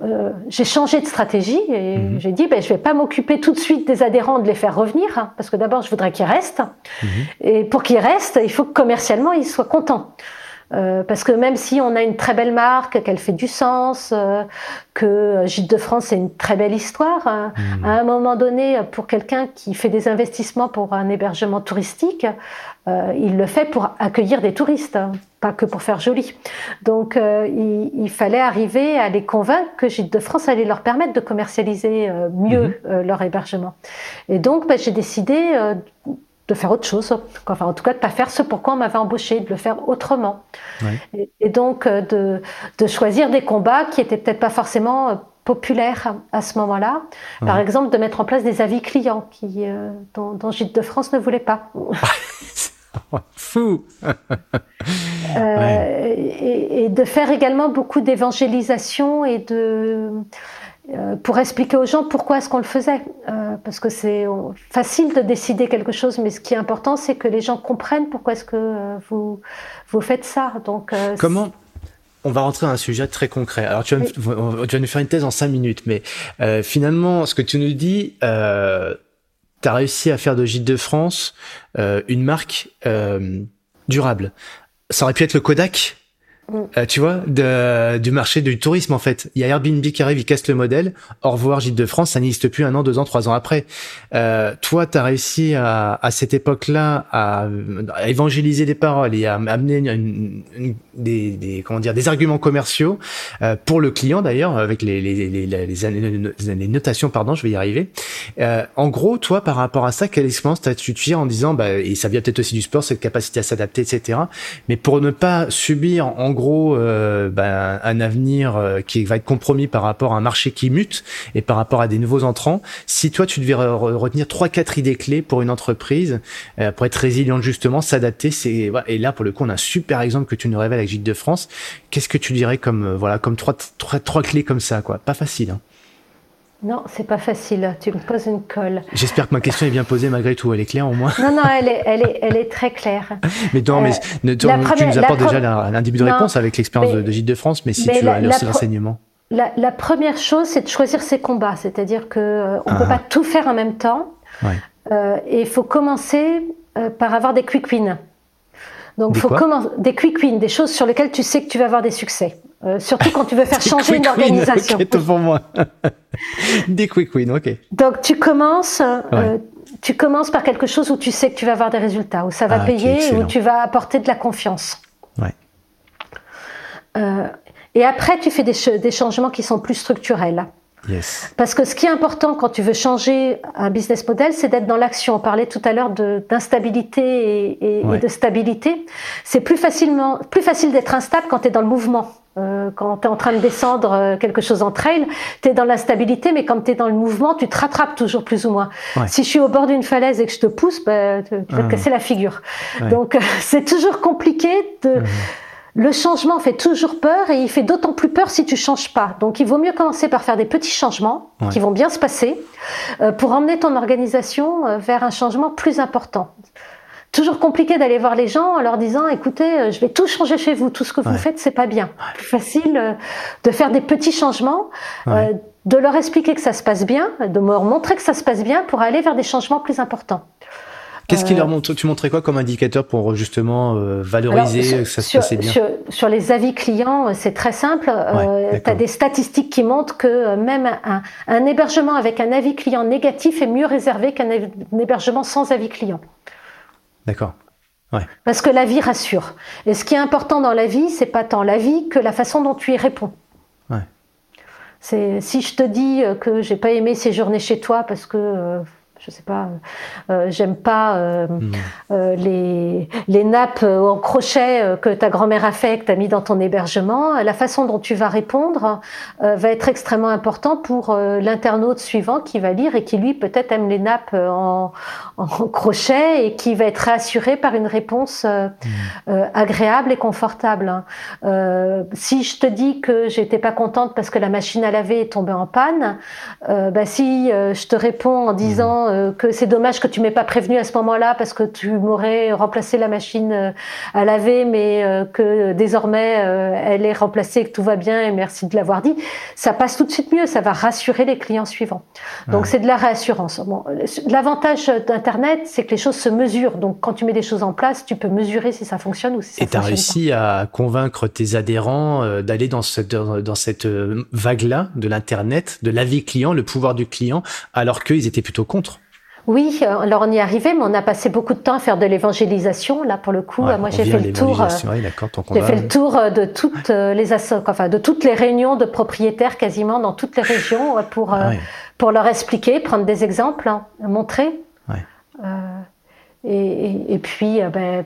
euh, j'ai changé de stratégie et mhm. j'ai dit ben, je vais pas m'occuper tout de suite des adhérents de les faire revenir hein, parce que d'abord je voudrais qu'ils restent mhm. et pour qu'ils restent il faut que commercialement ils soient contents euh, parce que même si on a une très belle marque, qu'elle fait du sens, euh, que Gîte de France c'est une très belle histoire, hein, mhm. à un moment donné, pour quelqu'un qui fait des investissements pour un hébergement touristique, euh, il le fait pour accueillir des touristes, hein, pas que pour faire joli. Donc euh, il, fallait arriver à les convaincre que Gîte de France allait leur permettre de commercialiser euh, mieux mhm. leur hébergement. Et donc ben, j'ai décidé de faire autre chose, enfin en tout cas de pas faire ce pourquoi on m'avait embauché, de le faire autrement. Et, donc de, choisir des combats qui étaient peut-être pas forcément populaires à ce moment-là. Par exemple, de mettre en place des avis clients qui, dont, dont Gîte de France ne voulait pas. Fou euh, et, de faire également beaucoup d'évangélisation et de euh, pour expliquer aux gens pourquoi est-ce qu'on le faisait. Euh, parce que c'est facile de décider quelque chose, mais ce qui est important, c'est que les gens comprennent pourquoi est-ce que vous, vous faites ça. Donc, Comment on va rentrer dans un sujet très concret. Alors, tu vas, nous, faire une thèse en cinq minutes, mais finalement, ce que tu nous dis, tu as réussi à faire de Gîte de France euh, une marque euh, durable. Ça aurait pu être le Kodak euh, tu vois, de, du marché du tourisme en fait. Il y a Airbnb qui arrive, il casse le modèle. Au revoir Gîte de France, ça n'existe plus un an, deux ans, trois ans après. Euh, toi, tu as réussi à, à cette époque-là à, à, évangéliser des paroles et à amener une, une, des, des, comment dire des arguments commerciaux euh, pour le client d'ailleurs avec les les, les, les, les, notations pardon, je vais y arriver. Euh, en gros, toi, par rapport à ça, quelle expérience t'as-tu tiré en disant bah et ça vient peut-être aussi du sport, cette capacité à s'adapter, etc. Mais pour ne pas subir en gros euh, ben, un avenir euh, qui va être compromis par rapport à un marché qui mute et par rapport à des nouveaux entrants. Si toi, tu devais retenir trois, quatre idées clés pour une entreprise, euh, pour être résiliente justement, s'adapter, c'est et là pour le coup, on a un super exemple que tu nous révèles avec Gîte de France. Qu'est-ce que tu dirais comme voilà comme trois, trois, trois clés comme ça quoi? Pas facile. Hein. Non, c'est pas facile. Tu me poses une colle. J'espère que ma question est bien posée malgré tout. Elle est claire au moins. Non, non, elle est, elle est, elle est très claire. mais non, mais euh, tu, nous apportes déjà un début de réponse avec l'expérience de, Gilles de France, mais si tu as aussi l'enseignement. La, première chose, c'est de choisir ses combats. C'est-à-dire qu'on euh, on ne peut ah. pas tout faire en même temps. Euh, et il faut commencer par avoir des quick wins. Donc, faut commencer des quick wins, des choses sur lesquelles tu sais que tu vas avoir des succès. Euh, surtout quand tu veux faire changer une organisation. pour moi. des quick wins, ok. Donc tu commences, euh, tu commences par quelque chose où tu sais que tu vas avoir des résultats, où ça va ah, payer, où tu vas apporter de la confiance. Ouais. Euh, et après, tu fais des, des, changements qui sont plus structurels. Yes. Parce que ce qui est important quand tu veux changer un business model, c'est d'être dans l'action. On parlait tout à l'heure d'instabilité et, et, de stabilité. C'est plus facilement plus facile d'être instable quand tu es dans le mouvement. Euh, quand tu es en train de descendre euh, quelque chose en trail, tu es dans l'instabilité, mais quand tu es dans le mouvement, tu te rattrapes toujours plus ou moins. Si je suis au bord d'une falaise et que je te pousse, bah, tu vas te ah. casser la figure. Donc c'est toujours compliqué de... Le changement fait toujours peur et il fait d'autant plus peur si tu changes pas. Donc il vaut mieux commencer par faire des petits changements qui vont bien se passer euh, pour emmener ton organisation vers un changement plus important toujours compliqué d'aller voir les gens en leur disant écoutez, euh, je vais tout changer chez vous, tout ce que vous faites, c'est pas bien. Plus facile euh, de faire des petits changements, euh, de leur expliquer que ça se passe bien, de leur montrer que ça se passe bien pour aller vers des changements plus importants. Qu'est-ce qui leur montre Tu montrais quoi comme indicateur pour justement valoriser que ça se passait bien? sur, les avis clients, c'est très simple. tu as des statistiques qui montrent que même un, un, hébergement avec un avis client négatif est mieux réservé qu'un hébergement sans avis client. D'accord. Ouais. Parce que la vie rassure. Et ce qui est important dans la vie, c'est pas tant la vie que la façon dont tu y réponds. Ouais. C'est si je te dis que j'ai pas aimé séjourner chez toi parce que euh, je sais pas, euh, j'aime pas euh, hmm. euh, les, les, nappes en crochet que ta grand-mère a fait, que tu as mis dans ton hébergement. La façon dont tu vas répondre va être extrêmement important pour l'internaute suivant qui va lire et qui lui peut-être aime les nappes en, en, crochet et qui va être rassuré par une réponse hmm. agréable et confortable. si je te dis que j'étais pas contente parce que la machine à laver est tombée en panne, bah, si je te réponds en disant euh, que c'est dommage que tu m'aies pas prévenu à ce moment-là parce que tu m'aurais remplacé la machine euh, à laver, mais euh, que désormais elle est remplacée, que tout va bien et merci de l'avoir dit. Ça passe tout de suite mieux, ça va rassurer les clients suivants. Donc c'est de la réassurance. Bon, L'avantage d'Internet, c'est que les choses se mesurent. Donc quand tu mets des choses en place, tu peux mesurer si ça fonctionne ou si ça et fonctionne. Et tu as réussi à convaincre tes adhérents d'aller dans cette, dans cette vague-là de l'Internet, de l'avis client, le pouvoir du client, alors qu'ils étaient plutôt contre. Oui, euh, alors on y est arrivé, mais on a passé beaucoup de temps à faire de l'évangélisation. Là, pour le coup, moi j'ai fait le tour. Euh, j'ai fait le tour euh, de toutes les enfin de toutes les réunions de propriétaires quasiment dans toutes les régions pour ah pour leur expliquer, prendre des exemples, hein, montrer. Et, et, puis, ben,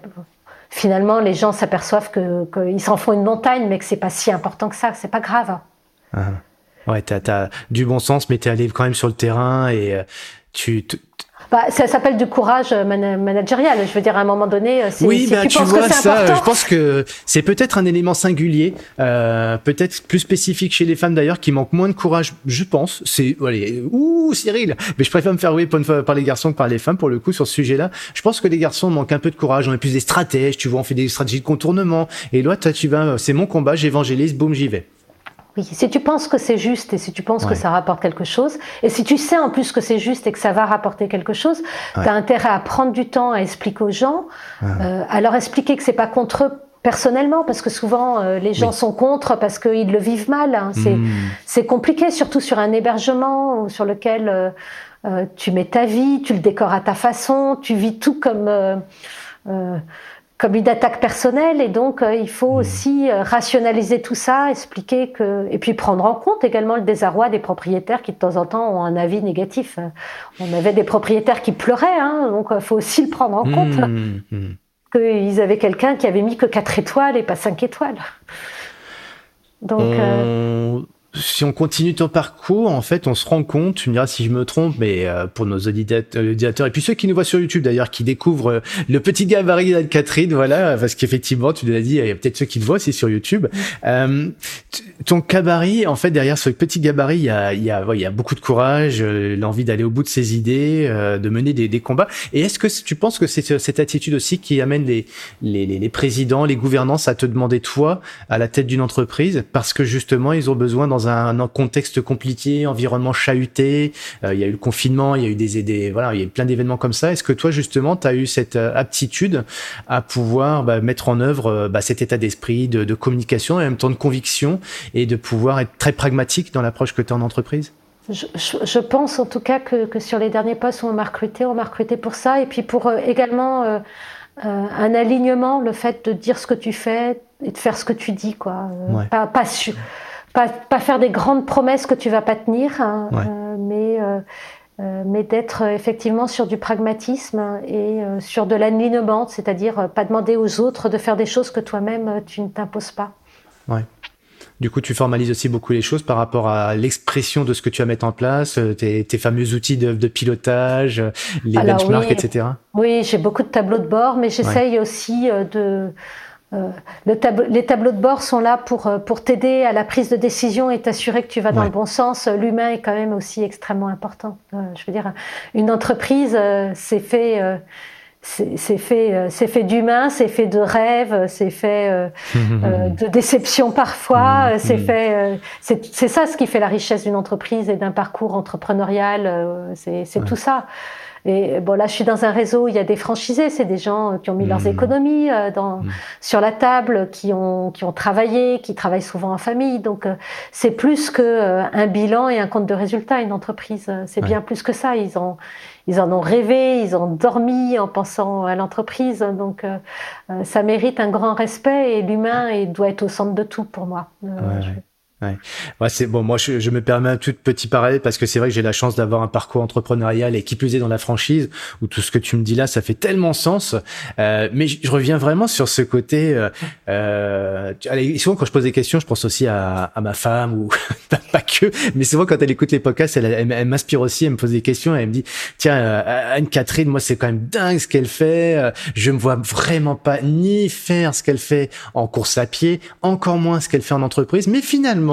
finalement, les gens s'aperçoivent que qu'ils s'en font une montagne, mais que c'est pas si important que ça. C'est pas grave. Ah. Ouais, t'as as du bon sens, mais t'es allé quand même sur le terrain et tu bah, ça s'appelle du courage managérial. Je veux dire, à un moment donné, c'est oui, bah, tu, vois ça. Je pense que c'est peut-être un élément singulier, euh, peut-être plus spécifique chez les femmes d'ailleurs, qui manquent moins de courage. Je pense. C'est allez, ouh Cyril, mais je préfère me faire oui par les garçons que par les femmes pour le coup sur ce sujet-là. Je pense que les garçons manquent un peu de courage. On est plus des stratèges. Tu vois, on fait des stratégies de contournement. Et là, toi, tu vas, c'est mon combat. J'évangélise, boum, j'y vais. Oui, si tu penses que c'est juste et si tu penses que ça rapporte quelque chose, et si tu sais en plus que c'est juste et que ça va rapporter quelque chose, tu as intérêt à prendre du temps à expliquer aux gens, euh, à leur expliquer que c'est pas contre eux personnellement, parce que souvent euh, les gens sont contre parce qu'ils le vivent mal. Hein. Hmm. C'est compliqué, surtout sur un hébergement sur lequel euh, euh, tu mets ta vie, tu le décores à ta façon, tu vis tout comme comme une attaque personnelle et donc euh, il faut mmh. aussi euh, rationaliser tout ça, expliquer que et puis prendre en compte également le désarroi des propriétaires qui de temps en temps ont un avis négatif. On avait des propriétaires qui pleuraient, hein, donc il faut aussi le prendre en compte. Mmh, mmh. Qu'ils avaient quelqu'un qui avait mis que 4 étoiles et pas 5 étoiles. Donc, euh, si on continue ton parcours, en fait, on se rend compte, tu me diras si je me trompe, mais euh, pour nos auditeurs et puis ceux qui nous voient sur YouTube d'ailleurs, qui découvrent euh, le petit gabarit d'Anne-Catherine, voilà, parce qu'effectivement, tu l'as dit, il y a peut-être ceux qui te voient aussi sur YouTube. Euh, ton gabarit, en fait, derrière ce petit gabarit, il y a, il y a, il y a beaucoup de courage, l'envie d'aller au bout de ses idées, de mener des, des combats. Et est-ce que tu penses que c'est cette attitude aussi qui amène les, les, les, les présidents, les gouvernances à te demander toi à la tête d'une entreprise, parce que justement, ils ont besoin dans un, contexte compliqué, environnement chahuté. Euh, il y a eu le confinement, il y a eu des, des voilà, il y a eu plein d'événements comme ça. Est-ce que toi justement, tu as eu cette euh, aptitude à pouvoir bah, mettre en œuvre euh, bah, cet état d'esprit de, de, communication et en même temps de conviction et de pouvoir être très pragmatique dans l'approche que tu as en entreprise? Je, je, pense en tout cas que, que, sur les derniers postes où on m'a recruté, on m'a recruté pour ça et puis pour également euh, un alignement, le fait de dire ce que tu fais et de faire ce que tu dis, quoi. Pas, pas, pas, pas, faire des grandes promesses que tu vas pas tenir, hein, euh, mais, euh, euh, mais d'être effectivement sur du pragmatisme et sur de l'alignement, c'est-à-dire pas demander aux autres de faire des choses que toi-même tu ne t'imposes pas. Ouais. Du coup, tu formalises aussi beaucoup les choses par rapport à l'expression de ce que tu vas mettre en place, tes, tes fameux outils de, de pilotage, les benchmarks, etc. Oui, j'ai beaucoup de tableaux de bord, mais j'essaye aussi de euh, les tableaux de bord sont là pour, euh, pour t'aider à la prise de décision et t'assurer que tu vas dans le bon sens. L'humain est quand même aussi extrêmement important. Euh, je veux dire, une entreprise, c'est fait, c'est fait, c'est fait d'humain, c'est fait de rêves, c'est fait de déception parfois. Mmh, c'est mmh. fait, c'est ça ce qui fait la richesse d'une entreprise et d'un parcours entrepreneurial. c'est tout ça. Et bon, là, je suis dans un réseau où il y a des franchisés, c'est des gens qui ont mis leurs mmh. économies euh, dans, mmh. sur la table, qui ont, qui ont travaillé, qui travaillent souvent en famille. Donc, euh, c'est plus que euh, un bilan et un compte de résultat, une entreprise. C'est bien plus que ça. Ils, ont, ils en ont rêvé, ils ont dormi en pensant à l'entreprise. Donc, ça mérite un grand respect et l'humain doit être au centre de tout pour moi. Ouais. Ouais c'est bon. Moi, je, je, me permets un tout petit parallèle parce que c'est vrai que j'ai la chance d'avoir un parcours entrepreneurial et qui plus est dans la franchise où tout ce que tu me dis là, ça fait tellement sens. Euh, mais je, reviens vraiment sur ce côté. Euh, euh, allez, souvent quand je pose des questions, je pense aussi à, à ma femme ou pas que, mais souvent quand elle écoute les podcasts, elle, elle, m'inspire aussi, elle me pose des questions et elle me dit tiens euh, Anne Catherine, moi c'est quand même dingue ce qu'elle fait. Euh, je me vois vraiment pas ni faire ce qu'elle fait en course à pied, encore moins ce qu'elle fait en entreprise, mais finalement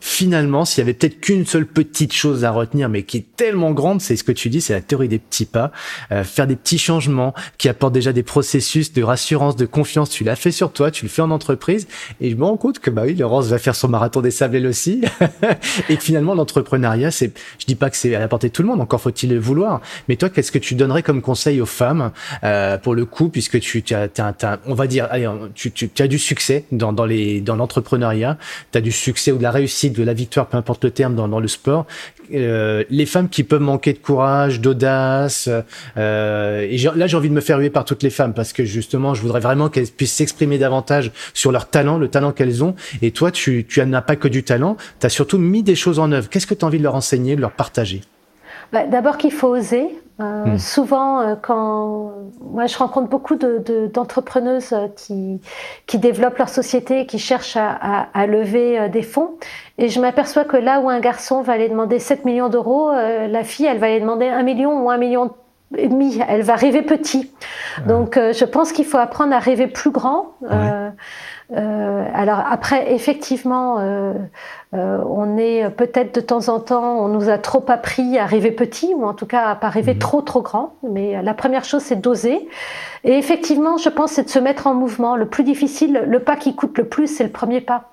finalement, s'il y avait peut-être qu'une seule petite chose à retenir, mais qui est tellement grande, c'est ce que tu dis, c'est la théorie des petits pas, euh, faire des petits changements qui apportent déjà des processus de rassurance, de confiance. Tu l'as fait sur toi, tu le fais en entreprise, et je me rends compte que bah oui, Laurence va faire son marathon des sables elle aussi, et finalement l'entrepreneuriat, c'est, je dis pas que c'est à la portée de tout le monde, encore faut-il le vouloir. Mais toi, qu'est-ce que tu donnerais comme conseil aux femmes euh, pour le coup, puisque tu, tu as, on va dire, allez, tu, tu as du succès dans, dans les dans l'entrepreneuriat, tu as du succès ou de la réussite de la victoire, peu importe le terme, dans, le sport. Euh, les femmes qui peuvent manquer de courage, d'audace. Euh, et là, j'ai envie de me faire huer par toutes les femmes parce que justement, je voudrais vraiment qu'elles puissent s'exprimer davantage sur leur talent, le talent qu'elles ont. Et toi, tu, tu n'as pas que du talent, tu as surtout mis des choses en œuvre. Qu'est-ce que tu as envie de leur enseigner, de leur partager? Bah, D'abord qu'il faut oser. Euh, hmm. Souvent, euh, quand moi je rencontre beaucoup d'entrepreneuses de, qui, qui développent leur société, qui cherchent à, à, à lever euh, des fonds, et je m'aperçois que là où un garçon va aller demander 7 millions d'euros, la fille elle va aller demander 1 million ou 1 million et demi. Elle va rêver petit. Donc, je pense qu'il faut apprendre à rêver plus grand. Euh, alors après, effectivement, euh, euh, on est peut-être de temps en temps, on nous a trop appris à rêver petit, ou en tout cas à pas rêver mhm. trop trop grand. Mais la première chose, c'est d'oser. Et effectivement, je pense, c'est de se mettre en mouvement. Le plus difficile, le pas qui coûte le plus, c'est le premier pas.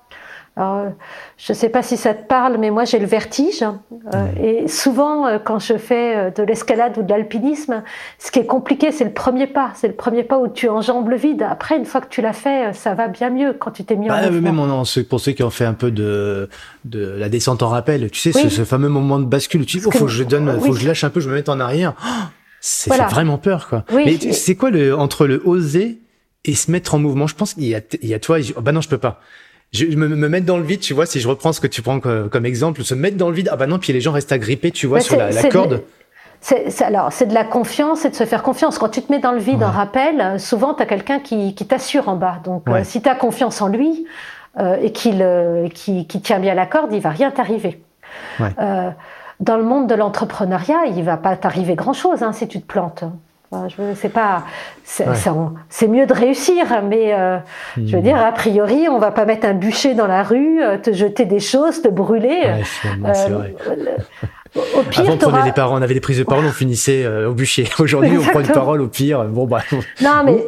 Alors, je ne sais pas si ça te parle, mais moi j'ai le vertige. Euh, et souvent, euh, quand je fais euh, de l'escalade ou de l'alpinisme, ce qui est compliqué, c'est le premier pas. C'est le premier pas où tu enjambes le vide. Après, une fois que tu l'as fait, ça va bien mieux quand tu t'es mis en bah, mouvement. Même pour ceux qui ont fait un peu de, de la descente en rappel, tu sais, ce, fameux moment de bascule, tu dis, oh, faut que je donne, faut que je lâche un peu, je me mette en arrière. Oh, c'est fait vraiment peur, quoi. Mais c'est quoi le, entre le oser et se mettre en mouvement? Je pense qu'il y y a toi, oh, bah non, je peux pas je, me, me, mettre dans le vide, tu vois, si je reprends ce que tu prends comme, exemple, se mettre dans le vide, ah bah non, puis les gens restent agrippés, tu vois, sur la, corde. C'est, alors, c'est de la confiance et de se faire confiance. Quand tu te mets dans le vide en rappel, souvent, tu as quelqu'un qui, qui t'assure en bas. Donc, euh, si tu as confiance en lui, et qu'il qui, qui, tient bien la corde, il va rien t'arriver. dans le monde de l'entrepreneuriat, il va pas t'arriver grand-chose hein, si tu te plantes. Je sais pas, c'est mieux de réussir, mais je veux hmm. dire, a priori, on va pas mettre un bûcher dans la rue, te jeter des choses, te brûler. c'est vrai. Au pire, Avant, on prenait des paroles, on avait des prises de parole, on finissait euh, au bûcher. Aujourd'hui, on prend une parole au pire. Bon, bah. Non, mais.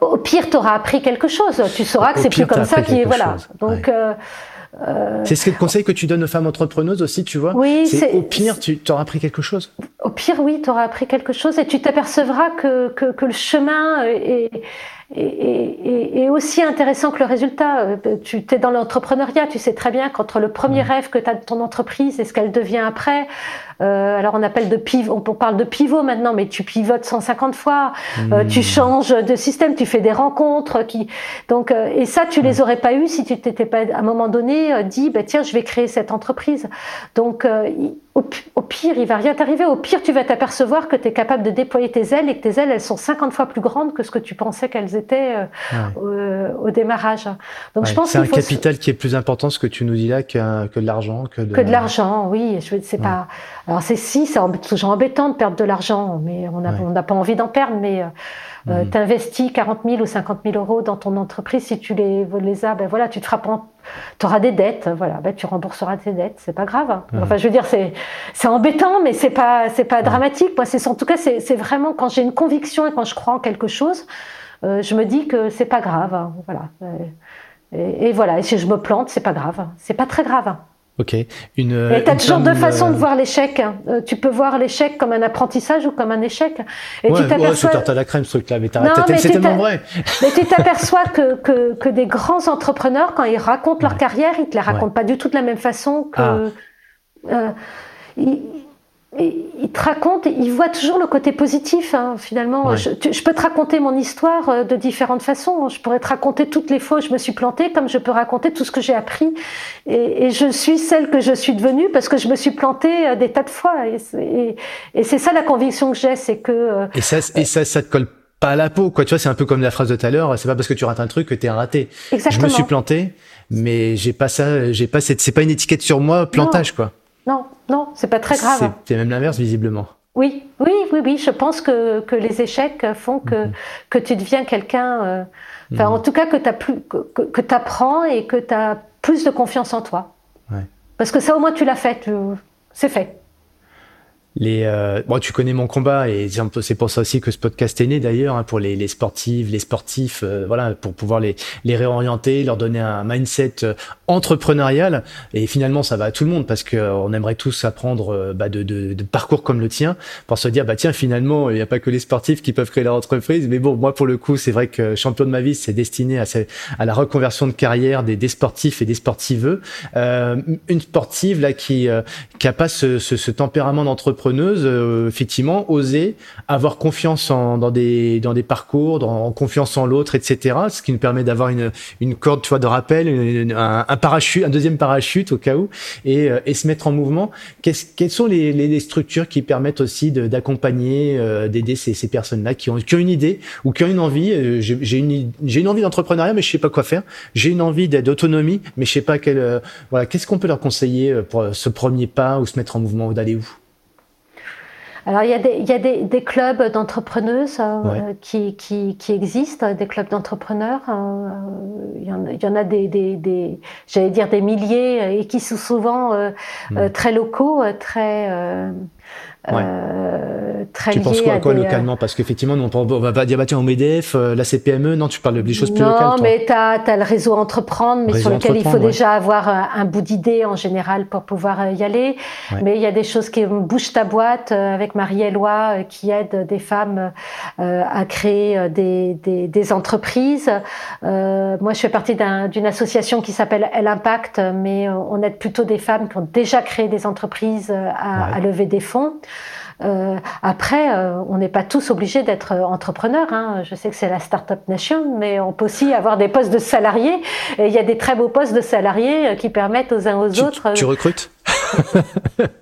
au pire, tu auras appris quelque chose. Tu sauras que c'est plus comme ça qui est. Voilà. Donc. Euh, euh, c'est ce que le conseil que tu donnes aux femmes entrepreneuses aussi, tu vois Oui, c'est au pire, tu auras appris quelque chose. Au pire, oui, tu auras appris quelque chose et tu t'apercevras que, que, que, le chemin est, et, aussi intéressant que le résultat. Euh, tu es dans l'entrepreneuriat, tu sais très bien qu'entre le premier rêve que tu as de ton entreprise et ce qu'elle devient après, euh, alors on appelle de pivot, on parle de pivot maintenant, mais tu pivotes 150 fois, euh, tu hmm. changes de système, tu fais des rencontres, qui donc et ça tu les aurais pas eu si tu t'étais pas à un moment donné dit bah tiens je vais créer cette entreprise. Donc au, pire, il va rien t'arriver. Au pire, tu vas t'apercevoir que tu es capable de déployer tes ailes et que tes ailes, elles sont 50 fois plus grandes que ce que tu pensais qu'elles étaient euh, au, démarrage. Donc, je pense c'est un capital qui est plus important, ce que tu nous dis là, que, que de l'argent. Que de, que de l'argent, oui. Je sais pas. Alors, c'est si, c'est toujours embêtant de perdre de l'argent, mais on n'a pas envie d'en perdre. Mais euh, tu investis 40 000 ou 50 000 euros dans ton entreprise. Si tu les, les as, ben voilà, tu te frappes tu auras des dettes, voilà, ben tu rembourseras tes dettes, c'est pas grave. Hein. Enfin, je veux dire, c'est c'est embêtant, mais c'est pas c'est pas dramatique. Moi, c'est en tout cas, c'est vraiment quand j'ai une conviction et quand je crois en quelque chose, euh, je me dis que c'est pas grave, hein. voilà. Et, et, voilà, et si je me plante, c'est pas grave, c'est pas très grave. Ok. Une, et tu as toujours deux façons de euh, voir l'échec. Euh, tu peux voir l'échec comme un apprentissage ou comme un échec. Et ouais, tu t'aperçois. Ouais, la crème ce truc-là, mais, c'est tellement vrai. mais tu t'aperçois que, que, que, des grands entrepreneurs, quand ils racontent leur carrière, ils te la racontent pas du tout de la même façon que. Ah. Euh, il te raconte, il voit toujours le côté positif. Hein, finalement, je, peux te raconter mon histoire euh, de différentes façons. Je pourrais te raconter toutes les fois où je me suis plantée, comme je peux raconter tout ce que j'ai appris. Et, je suis celle que je suis devenue parce que je me suis plantée euh, des tas de fois. Et, c'est ça la conviction que j'ai, c'est que. Euh, et ça, et ça, ça te colle pas à la peau, quoi. Tu vois, c'est un peu comme la phrase de tout à l'heure. C'est pas parce que tu rates un truc que t'es un raté. Exactement. Je me suis planté, mais j'ai pas ça, j'ai pas cette, c'est pas une étiquette sur moi, plantage, quoi. Non, non, c'est pas très grave. C'est même l'inverse, visiblement. Oui, oui, oui, oui. Je pense que, que les échecs font que, mhm. que tu deviens quelqu'un. Euh, enfin, en mhm. tout cas, que tu plus, que, que apprends et que tu as plus de confiance en toi. Ouais. Parce que ça, au moins, tu l'as fait. C'est fait les euh, bon, tu connais mon combat et c'est pour ça aussi que ce podcast est né d'ailleurs hein, pour les, les sportives, les sportifs, euh, voilà, pour pouvoir les, les réorienter, leur donner un mindset euh, entrepreneurial. Et finalement ça va à tout le monde parce que euh, on aimerait tous apprendre bah, de, de, de, parcours comme le tien pour se dire bah tiens finalement il n'y a pas que les sportifs qui peuvent créer leur entreprise. Mais bon moi pour le coup c'est vrai que champion de ma vie c'est destiné à, à la reconversion de carrière des, des sportifs et des sportiveux. Une sportive là qui qui a pas ce, ce, ce tempérament d'entrepreneur euh, effectivement, oser avoir confiance en, dans des dans des parcours, dans confiance en l'autre, etc. Ce qui nous permet d'avoir une une corde, tu vois, de rappel, un, parachute, un deuxième parachute au cas où, et, euh, et se mettre en mouvement. quelles sont les, les, structures qui permettent aussi d'accompagner, euh, d'aider ces, ces personnes-là qui ont, qui ont une idée ou qui ont une envie. J'ai une une envie d'entrepreneuriat, mais je sais pas quoi faire. J'ai une envie d'autonomie, mais je sais pas quel. voilà, qu'est-ce qu'on peut leur conseiller pour ce premier pas ou se mettre en mouvement ou d'aller où? Alors il y a des, il y a des, des clubs d'entrepreneuses euh, qui, qui, qui, existent, des clubs d'entrepreneurs. Euh, il, y en, il, y en, a des, des, des j'allais dire des milliers et qui sont souvent euh, hmm. très locaux, très euh, très tu penses quoi, à quoi localement? Parce qu'effectivement, on, va pas dire bah tiens au MEDEF, euh, la CPME, non, tu parles des choses plus locales. Non, mais tu as, as, le réseau entreprendre, mais sur lequel il faut déjà avoir un, bout d'idée en général pour pouvoir euh, y aller. Mais il y a des choses qui bouge ta boîte euh, avec Marie-Éloi qui aide des femmes à créer des, des, des entreprises. moi, je fais partie d'une association qui s'appelle Elle Impact, mais on aide plutôt des femmes qui ont déjà créé des entreprises à, à lever des fonds. Euh, après, euh, on n'est pas tous obligés d'être entrepreneurs. Hein. Je sais que c'est la Startup Nation, mais on peut aussi avoir des postes de salariés. Et il y a des très beaux postes de salariés euh, qui permettent aux uns aux autres. Tu recrutes?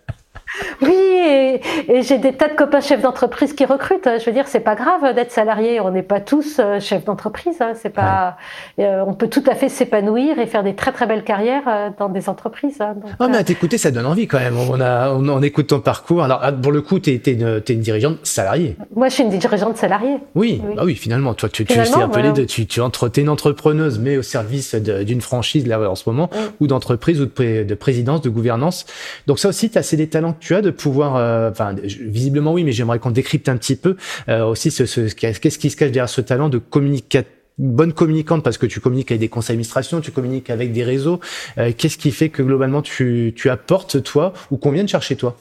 Oui, et, j'ai des tas de copains chefs d'entreprise qui recrutent. Je veux dire, c'est pas grave d'être salarié. On n'est pas tous chefs d'entreprise. Hein. C'est pas. on peut tout à fait s'épanouir et faire des très très belles carrières dans des entreprises. Hein. Donc, mais à t'écouter, ça donne envie quand même. On a, on, écoute ton parcours. Alors, ah, pour le coup, tu es, une, une dirigeante salariée. Moi, je suis une dirigeante salariée. Oui, oui, bah oui finalement, toi, tu, tu es appelé de, tu, tu entre, es une entrepreneuse, mais au service d'une franchise là en ce moment, ou d'entreprise ou de, présidence, de gouvernance. Donc ça aussi, c'est des talents que tu as de pouvoir, euh, enfin, visiblement oui, mais j'aimerais qu'on décrypte un petit peu euh, aussi ce, ce qu'est-ce qui se cache derrière ce talent de communicateur bonne communicante parce que tu communiques avec des conseils d'administration, tu communiques avec des réseaux. Euh, qu'est-ce qui fait que globalement tu, tu apportes toi ou qu'on vient de chercher toi?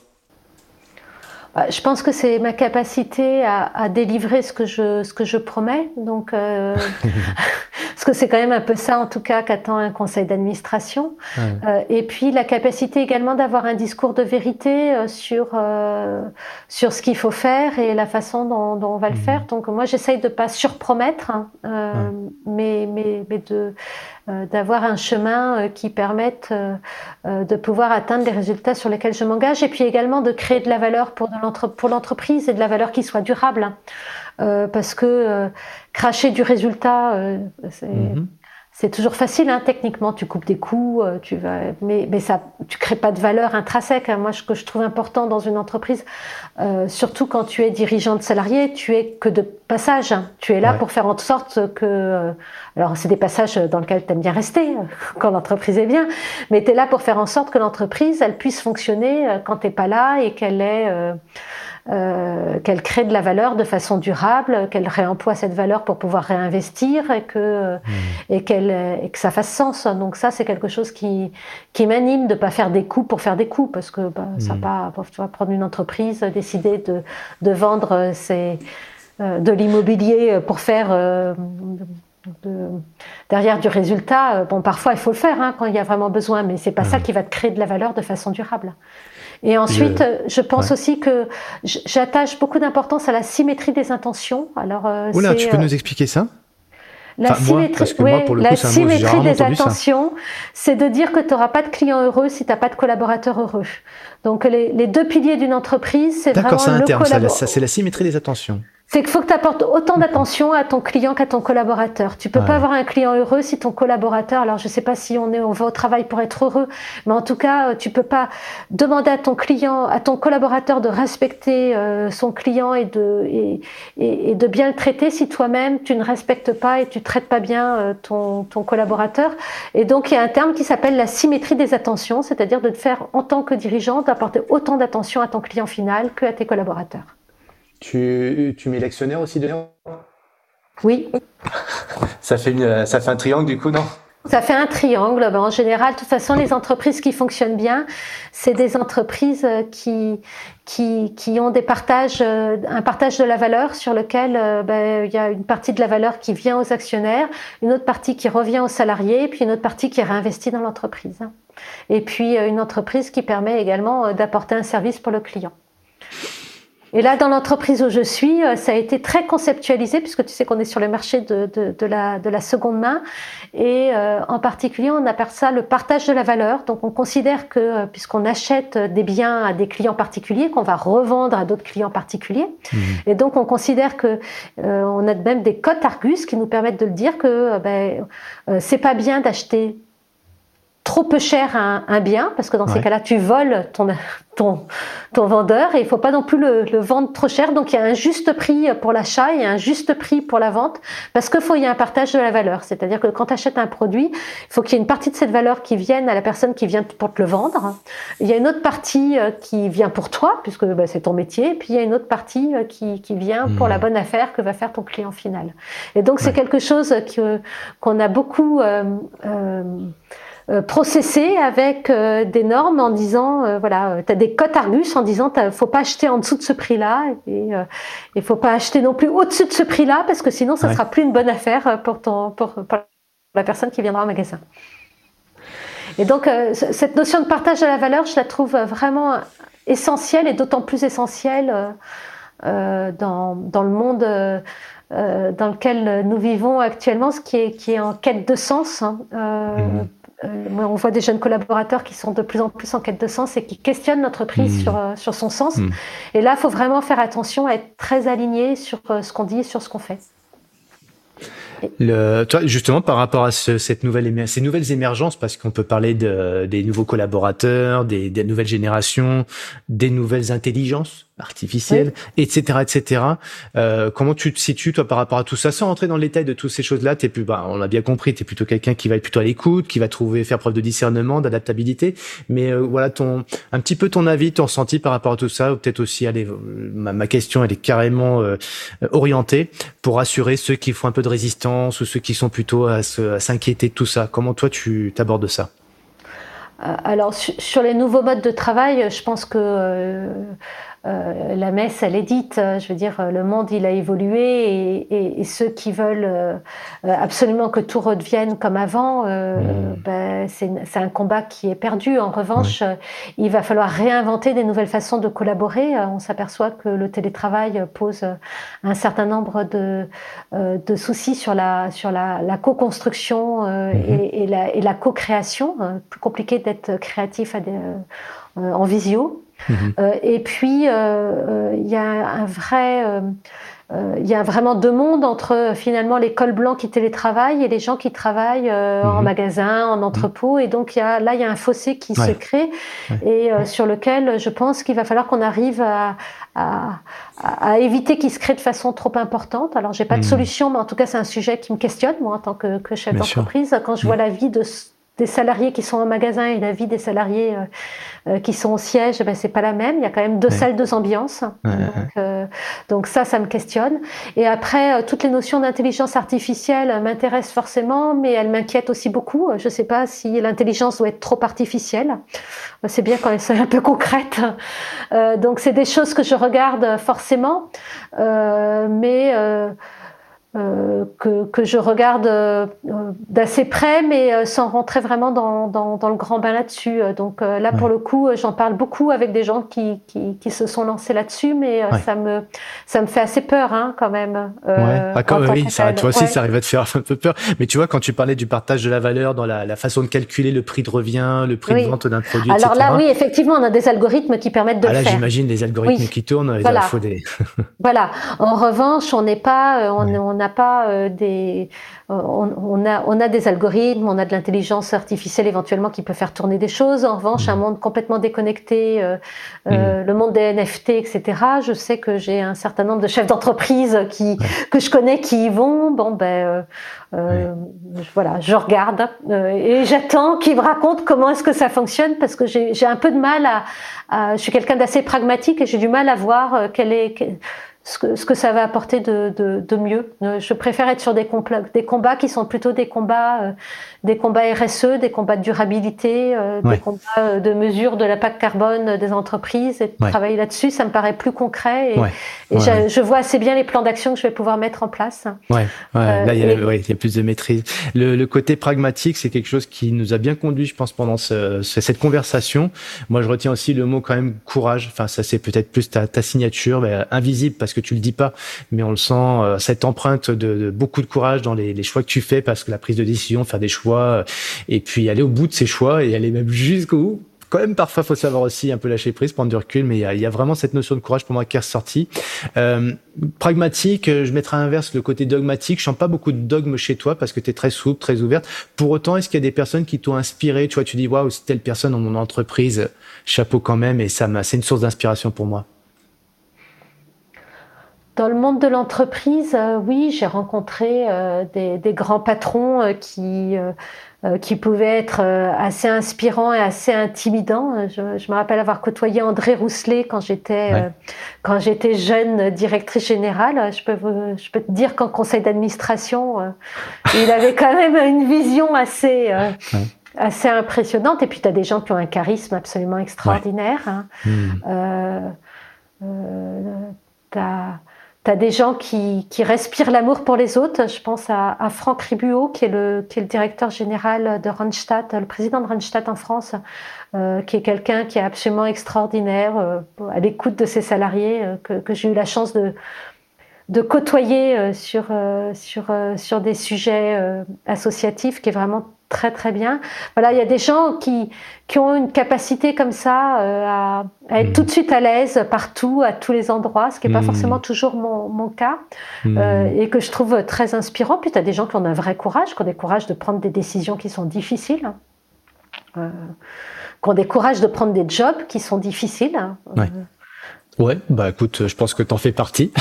Je pense que c'est ma capacité à, délivrer ce que je, ce que je promets. Donc, euh, parce que c'est quand même un peu ça, en tout cas, qu'attend un conseil d'administration. Euh, et puis, la capacité également d'avoir un discours de vérité euh, sur, sur ce qu'il faut faire et la façon dont, on va le mmh. faire. Donc, moi, j'essaye de pas surpromettre, hein, mais, mais, mais de d'avoir un chemin euh, qui permette euh, de pouvoir atteindre les résultats sur lesquels je m'engage et puis également de créer de la valeur pour, l'entreprise et de la valeur qui soit durable. parce que cracher du résultat, c'est mhm c'est toujours facile, hein, techniquement, tu coupes des coûts, euh, tu vas, mais, mais ça, tu crées pas de valeur intrinsèque. Hein. Moi, ce que je trouve important dans une entreprise, euh, surtout quand tu es dirigeant de salarié, tu es que de passage. Hein. Tu es là pour faire en sorte que, euh, alors c'est des passages dans lesquels tu aimes bien rester quand l'entreprise est bien, mais tu es là pour faire en sorte que l'entreprise, elle puisse fonctionner quand tu n'es pas là et qu'elle est euh, qu'elle crée de la valeur de façon durable, qu'elle réemploie cette valeur pour pouvoir réinvestir et que, mmh. et, qu'elle, et que ça fasse sens. Donc ça, c'est quelque chose qui, qui m'anime de pas faire des coups pour faire des coups, parce que bah, ça mmh. pas, tu vas prendre une entreprise, décider de, de vendre ses, euh, de l'immobilier pour faire euh, de, derrière du résultat. Bon, parfois il faut le faire hein, quand il y a vraiment besoin, mais c'est pas ça mmh. qui va te créer de la valeur de façon durable. Et ensuite, je, pense aussi que j'attache beaucoup d'importance à la symétrie des intentions. Alors, euh, Oula, tu peux euh, nous expliquer ça? la symétrie, la symétrie des intentions, c'est de dire que tu n'auras pas de client heureux si tu n'as pas de collaborateur heureux. Donc les, les deux piliers d'une entreprise, c'est vraiment le D'accord, c'est la symétrie des attentions c'est qu'il faut que tu apportes autant d'attention à ton client qu'à ton collaborateur. Tu peux pas avoir un client heureux si ton collaborateur, alors je sais pas si on est, on va au travail pour être heureux, mais en tout cas, tu peux pas demander à ton client, à ton collaborateur de respecter euh, son client et de, et, et, de bien le traiter si toi-même tu ne respectes pas et tu traites pas bien euh, ton, ton collaborateur. Et donc, il y a un terme qui s'appelle la symétrie des attentions, c'est-à-dire de te faire, en tant que dirigeant, d'apporter autant d'attention à ton client final que à tes collaborateurs. Tu, tu mets l'actionnaire aussi dedans? Oui. ça, fait ça fait un triangle du coup, non? Ça fait un triangle. En général, de toute façon, les entreprises qui fonctionnent bien, c'est des entreprises euh, qui, qui, qui, ont des partages, euh, un partage de la valeur sur lequel euh, ben, il y a une partie de la valeur qui vient aux actionnaires, une autre partie qui revient aux salariés, puis une autre partie qui est réinvestie dans l'entreprise. Et puis une entreprise qui permet également d'apporter un service pour le client. Et là, dans l'entreprise où je suis, euh, ça a été très conceptualisé, puisque tu sais qu'on est sur le marché de, de, de, la, de la seconde main. Et euh, en particulier, on appelle ça le partage de la valeur. Donc, on considère que, euh, puisqu'on achète des biens à des clients particuliers, qu'on va revendre à d'autres clients particuliers. Mmh. Et donc, on considère que on a même des cotes Argus qui nous permettent de le dire que ben, c'est pas bien d'acheter trop peu cher un, un bien, parce que dans ces cas-là, tu voles ton, ton, ton vendeur et il faut pas non plus le, le, vendre trop cher. Donc il y a un juste prix pour l'achat et un juste prix pour la vente, parce qu'il faut y a un partage de la valeur. C'est-à-dire que quand tu achètes un produit, il faut qu'il y ait une partie de cette valeur qui vienne à la personne qui vient pour te le vendre. Il y a une autre partie euh, qui vient pour toi, puisque bah, c'est ton métier, puis il y a une autre partie euh, qui, qui vient pour la hmm. bonne affaire que va faire ton client final. Et donc c'est quelque chose qu'on a beaucoup... Euh, euh, euh, processer avec euh, des normes en disant euh, voilà tu as des cotes Argus en disant faut pas acheter en dessous de ce prix-là et il faut pas acheter non plus au-dessus de ce prix-là parce que sinon ça sera plus une bonne affaire pour ton pour, la personne qui viendra au magasin. Et donc cette notion de partage de la valeur, je la trouve vraiment essentielle et d'autant plus essentielle dans, dans le monde dans lequel nous vivons actuellement, ce qui est, qui est en quête de sens. Hein. Mhm. on voit des jeunes collaborateurs qui sont de plus en plus en quête de sens et qui questionnent notre prise mhm. sur, sur son sens. Mhm. Et là, il faut vraiment faire attention à être très aligné sur ce qu'on dit et sur ce qu'on fait. Le, toi, justement, par rapport à ce, cette nouvelle, ces nouvelles émergences, parce qu'on peut parler de, des nouveaux collaborateurs, des, des nouvelles générations, des nouvelles intelligences, artificielle, etc., etc. Euh, comment tu te situes toi par rapport à tout ça, sans rentrer dans le détail de toutes ces choses-là T'es plus, bah, on l'a bien compris, t'es plutôt quelqu'un qui va être plutôt à l'écoute, qui va trouver, faire preuve de discernement, d'adaptabilité. Mais euh, voilà, ton, un petit peu ton avis, ton ressenti par rapport à tout ça, ou peut-être aussi, allez, ma, ma, question, elle est carrément euh, orientée pour assurer ceux qui font un peu de résistance ou ceux qui sont plutôt à s'inquiéter de tout ça? Comment toi tu t'abordes ça? Alors sur les nouveaux modes de travail, je pense que euh, la messe, elle est dite. Euh, je veux dire, euh, le monde, il a évolué et, ceux qui veulent absolument que tout redevienne comme avant, mmh. ben, c'est un combat qui est perdu. En revanche, il va falloir réinventer des nouvelles façons de collaborer. On s'aperçoit que le télétravail pose un certain nombre de, de soucis sur la, sur la, co-construction mmh. et, la, co-création. Plus compliqué d'être créatif à des, en visio. Mhm. Euh, et puis, euh, euh, il y a un vrai il y a vraiment deux mondes entre finalement l'école blanc qui télétravaille et les gens qui travaillent en mhm. magasin, en entrepôt. Et donc y a, là, il y a un fossé qui se crée et sur lequel je pense qu'il va falloir qu'on arrive à, à, à éviter qu'il se crée de façon trop importante. Alors j'ai pas de mhm. solution, mais en tout cas c'est un sujet qui me questionne moi en tant que, que chef d'entreprise. Quand je vois la vie de des salariés qui sont au magasin et la vie des salariés euh, euh, qui sont au siège, ben, c'est pas la même. Il y a quand même deux salles, deux ambiances. donc, euh, donc, ça, ça me questionne. Et après, toutes les notions d'intelligence artificielle m'intéressent forcément, mais elles m'inquiètent aussi beaucoup. Je sais pas si l'intelligence doit être trop artificielle. C'est bien quand elle est un peu concrète. donc c'est des choses que je regarde forcément, mais euh, que, que, je regarde euh, d'assez près, mais euh, sans rentrer vraiment dans, dans, dans le grand bain là-dessus. Donc là, pour le coup, j'en parle beaucoup avec des gens qui, qui, qui se sont lancés là-dessus, mais ça, me, ça me fait assez peur hein, quand même. ouais. Ah, oui, ça, toi aussi, ça arrive à te faire un peu peur. Mais tu vois, quand tu parlais du partage de la valeur dans la, la façon de calculer le prix de revient, le prix de vente d'un produit, Alors là, oui, effectivement, on a des algorithmes qui permettent de ah, le là, j'imagine des algorithmes qui tournent. Voilà. Il faut des... voilà. En revanche, on n'est pas, on, on n'a pas euh, des, euh, on, a, on a des algorithmes, on a de l'intelligence artificielle éventuellement qui peut faire tourner des choses. En revanche, un mm. monde complètement déconnecté, euh, mm. le monde des NFT, etc. Je sais que j'ai un certain nombre de chefs d'entreprise qui que je connais qui y vont. Bon ben voilà, je regarde et j'attends qu'ils me racontent comment est-ce que ça fonctionne parce que j'ai un peu de mal à, je suis quelqu'un d'assez pragmatique et j'ai du mal à voir quelle est ce que, ça va apporter de, mieux. Euh, je préfère être sur des, des combats qui sont plutôt des combats, euh, des combats RSE, des combats de durabilité, euh, des combats de mesure de l'impact carbone des entreprises. Et travailler là-dessus, ça me paraît plus concret. Et, et je, vois assez bien les plans d'action que je vais pouvoir mettre en place. Ouais, là, il y, a, il y, a, plus de maîtrise. Le, le côté pragmatique, c'est quelque chose qui nous a bien conduit, je pense, pendant ce, cette conversation. Moi, je retiens aussi le mot quand même courage. Enfin, ça, c'est peut-être plus ta, ta signature, mais invisible parce que tu le dis pas, mais on le sent, euh, cette empreinte de, beaucoup de courage dans les, choix que tu fais, parce que la prise de décision, faire des choix, euh, et puis aller au bout de ces choix et aller même jusqu'au bout quand même parfois faut savoir aussi un peu lâcher prise, prendre du recul, mais il y a, vraiment cette notion de courage pour moi qui est ressortie. Euh, pragmatique, je mettrai à l'inverse le côté dogmatique. Je sens pas beaucoup de dogmes chez toi parce que tu es très souple, très ouverte. Pour autant, est-ce qu'il y a des personnes qui t'ont inspiré? Tu vois, tu dis waouh, c'est telle personne dans mon entreprise, chapeau quand même, et ça c'est une source d'inspiration pour moi. Dans le monde de l'entreprise, euh, oui, j'ai rencontré euh, des, grands patrons euh, qui, qui pouvaient être assez inspirants et assez intimidants. Je, me rappelle avoir côtoyé André Rousselet quand j'étais quand j'étais jeune directrice générale. Je peux je peux te dire qu'en conseil d'administration, il avait quand même une vision assez assez impressionnante. Et puis tu as des gens qui ont un charisme absolument extraordinaire. Hein. Hmm. Tu des gens qui, qui respirent l'amour pour les autres. Je pense à, à Franck Ribuot, qui est, le, qui est le directeur général de Randstad, le président de Randstad en France, euh, qui est quelqu'un qui est absolument extraordinaire, euh, à l'écoute de ses salariés, euh, que, que j'ai eu la chance de, de côtoyer sur, sur, sur des sujets associatifs qui est vraiment très très bien. Voilà, il y a des gens qui, qui ont une capacité comme ça euh, à, être tout de suite à l'aise partout, à tous les endroits, ce qui n'est pas hmm. forcément toujours mon, mon cas, hmm. euh, et que je trouve très inspirant. Puis tu as des gens qui ont un vrai courage, qui ont des courage de prendre des décisions qui sont difficiles, hein. euh, qui ont des courage de prendre des jobs qui sont difficiles. Hein. Ouais. Ouais, bah écoute, je pense que tu en fais partie.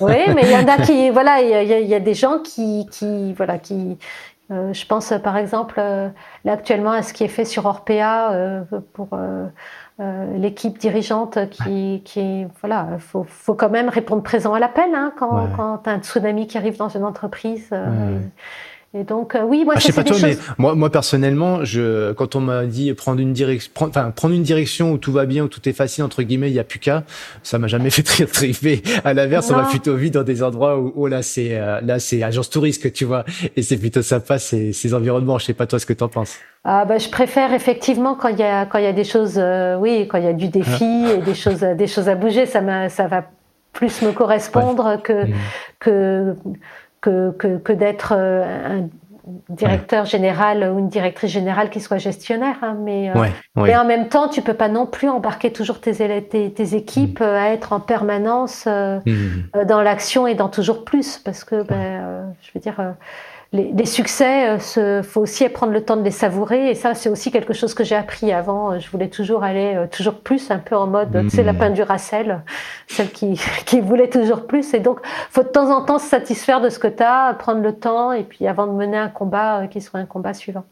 oui, mais il y en a qui, voilà, il y, y, a des gens qui, qui, voilà, qui, euh, je pense par exemple euh, là actuellement à ce qui est fait sur Orpea euh, pour l'équipe dirigeante qui, qui voilà, faut, faut quand même répondre présent à l'appel hein, quand, quand as un tsunami qui arrive dans une entreprise. Et donc, euh, oui, moi, ah, je sais pas toi, mais moi, moi personnellement, je, quand on m'a dit prendre une direction, enfin prendre une direction où tout va bien, où tout est facile entre guillemets, il y a plus qu'à, ça m'a jamais fait très triper. À l'inverse, on va plutôt vite dans des endroits où, oh là, c'est euh, là, c'est agence touriste, tu vois, et c'est plutôt sympa ces, ces environnements. Je sais pas toi ce que tu en penses. Ah bah, je préfère effectivement quand il y a quand il y a des choses, euh, oui, quand il y a du défi et des choses des choses à bouger, ça ça va plus me correspondre que mmh. que que, que, d'être euh, un directeur général ou une directrice générale qui soit gestionnaire. Hein, mais, euh, mais en même temps, tu peux pas non plus embarquer toujours tes, tes, tes équipes euh, à être en permanence mmh. dans l'action et dans toujours plus. Parce que, ben, je veux dire les, succès, il euh, faut aussi prendre le temps de les savourer. Et ça, c'est aussi quelque chose que j'ai appris avant. Je voulais toujours aller euh, toujours plus, un peu en mode, c'est tu sais, la mmh. du Racel, celle qui, qui voulait toujours plus. Et donc, faut de temps en temps se satisfaire de ce que tu as, prendre le temps, et puis avant de mener un combat euh, qui soit un combat suivant.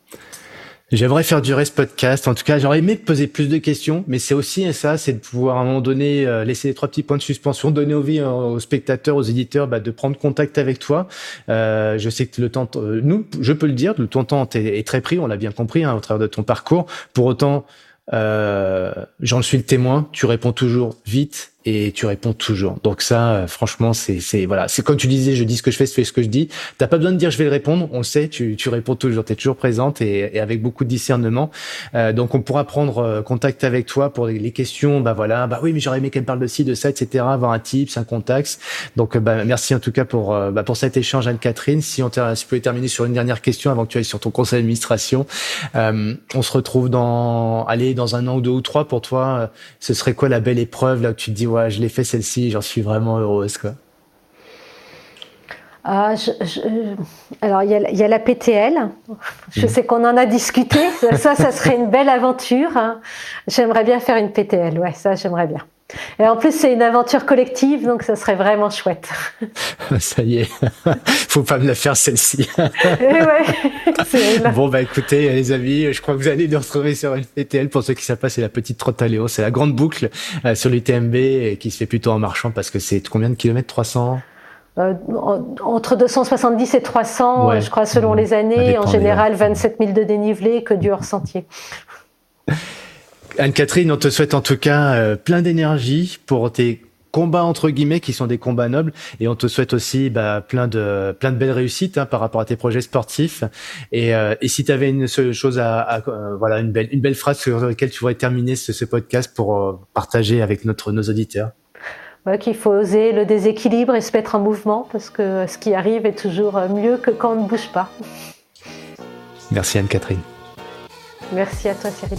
J'aimerais faire durer ce podcast. En tout cas, j'aurais aimé poser plus de questions, mais c'est aussi ça, c'est de pouvoir à un moment donné euh, laisser les trois petits points de suspension, donner envie euh, aux spectateurs, aux éditeurs, bah, de prendre contact avec toi. Euh, je sais que le temps, euh, nous, je peux le dire, le ton temps est, très pris, on l'a bien compris hein, au travers de ton parcours. Pour autant, j'en suis le témoin. Tu réponds toujours vite, et tu réponds toujours. Donc ça, euh, franchement, c'est c'est voilà, c'est comme tu disais, je dis ce que je fais, je fais ce que je dis. T'as pas besoin de dire je vais le répondre, on le sait, tu tu réponds toujours, t'es toujours présente et, et, avec beaucoup de discernement. Euh, donc on pourra prendre euh, contact avec toi pour les, questions. Bah voilà, bah oui, mais j'aurais aimé qu'elle parle de ci, de ça, etc. Avoir un tips, un contact. Donc bah merci en tout cas pour bah, pour cet échange, Anne-Catherine. Si on si pouvais terminer sur une dernière question avant que tu ailles sur ton conseil d'administration, euh, on se retrouve dans allez dans un an ou deux ou trois pour toi. ce serait quoi la belle épreuve là où tu te dis je l'ai fait celle-ci, j'en suis vraiment heureuse. Quoi. Ah, alors, il y, a, la PTL. Je mm. sais qu'on en a discuté. Ça, ça serait une belle aventure. Hein. J'aimerais bien faire une PTL. Ouais, ça, j'aimerais bien. Et en plus, c'est une aventure collective, donc ça serait vraiment chouette. ça y est, faut pas me la faire celle-ci. ouais, bon bah écoutez les amis, je crois que vous allez nous retrouver sur PTL. Pour ceux qui savent pas, c'est la petite Trottaléo, c'est la grande boucle euh, sur l'UTMB qui se fait plutôt en marchant parce que c'est combien de kilomètres? 300 euh, entre 270 et 300, je crois, selon mmh. les années. En général, 27 000 de dénivelé que du hors sentier. Anne-Catherine, on te souhaite en tout cas euh, plein d'énergie pour tes combats entre guillemets qui sont des combats nobles et on te souhaite aussi bah, plein de plein de belles réussites hein, par rapport à tes projets sportifs et, euh, et si tu avais une seule chose à, euh, voilà une belle une belle phrase sur laquelle tu voudrais terminer ce, ce podcast pour partager avec notre nos auditeurs? Qu'il faut oser le déséquilibre et se mettre en mouvement parce que ce qui arrive est toujours mieux que quand on ne bouge pas. Merci Anne-Catherine. Merci à toi Cyril.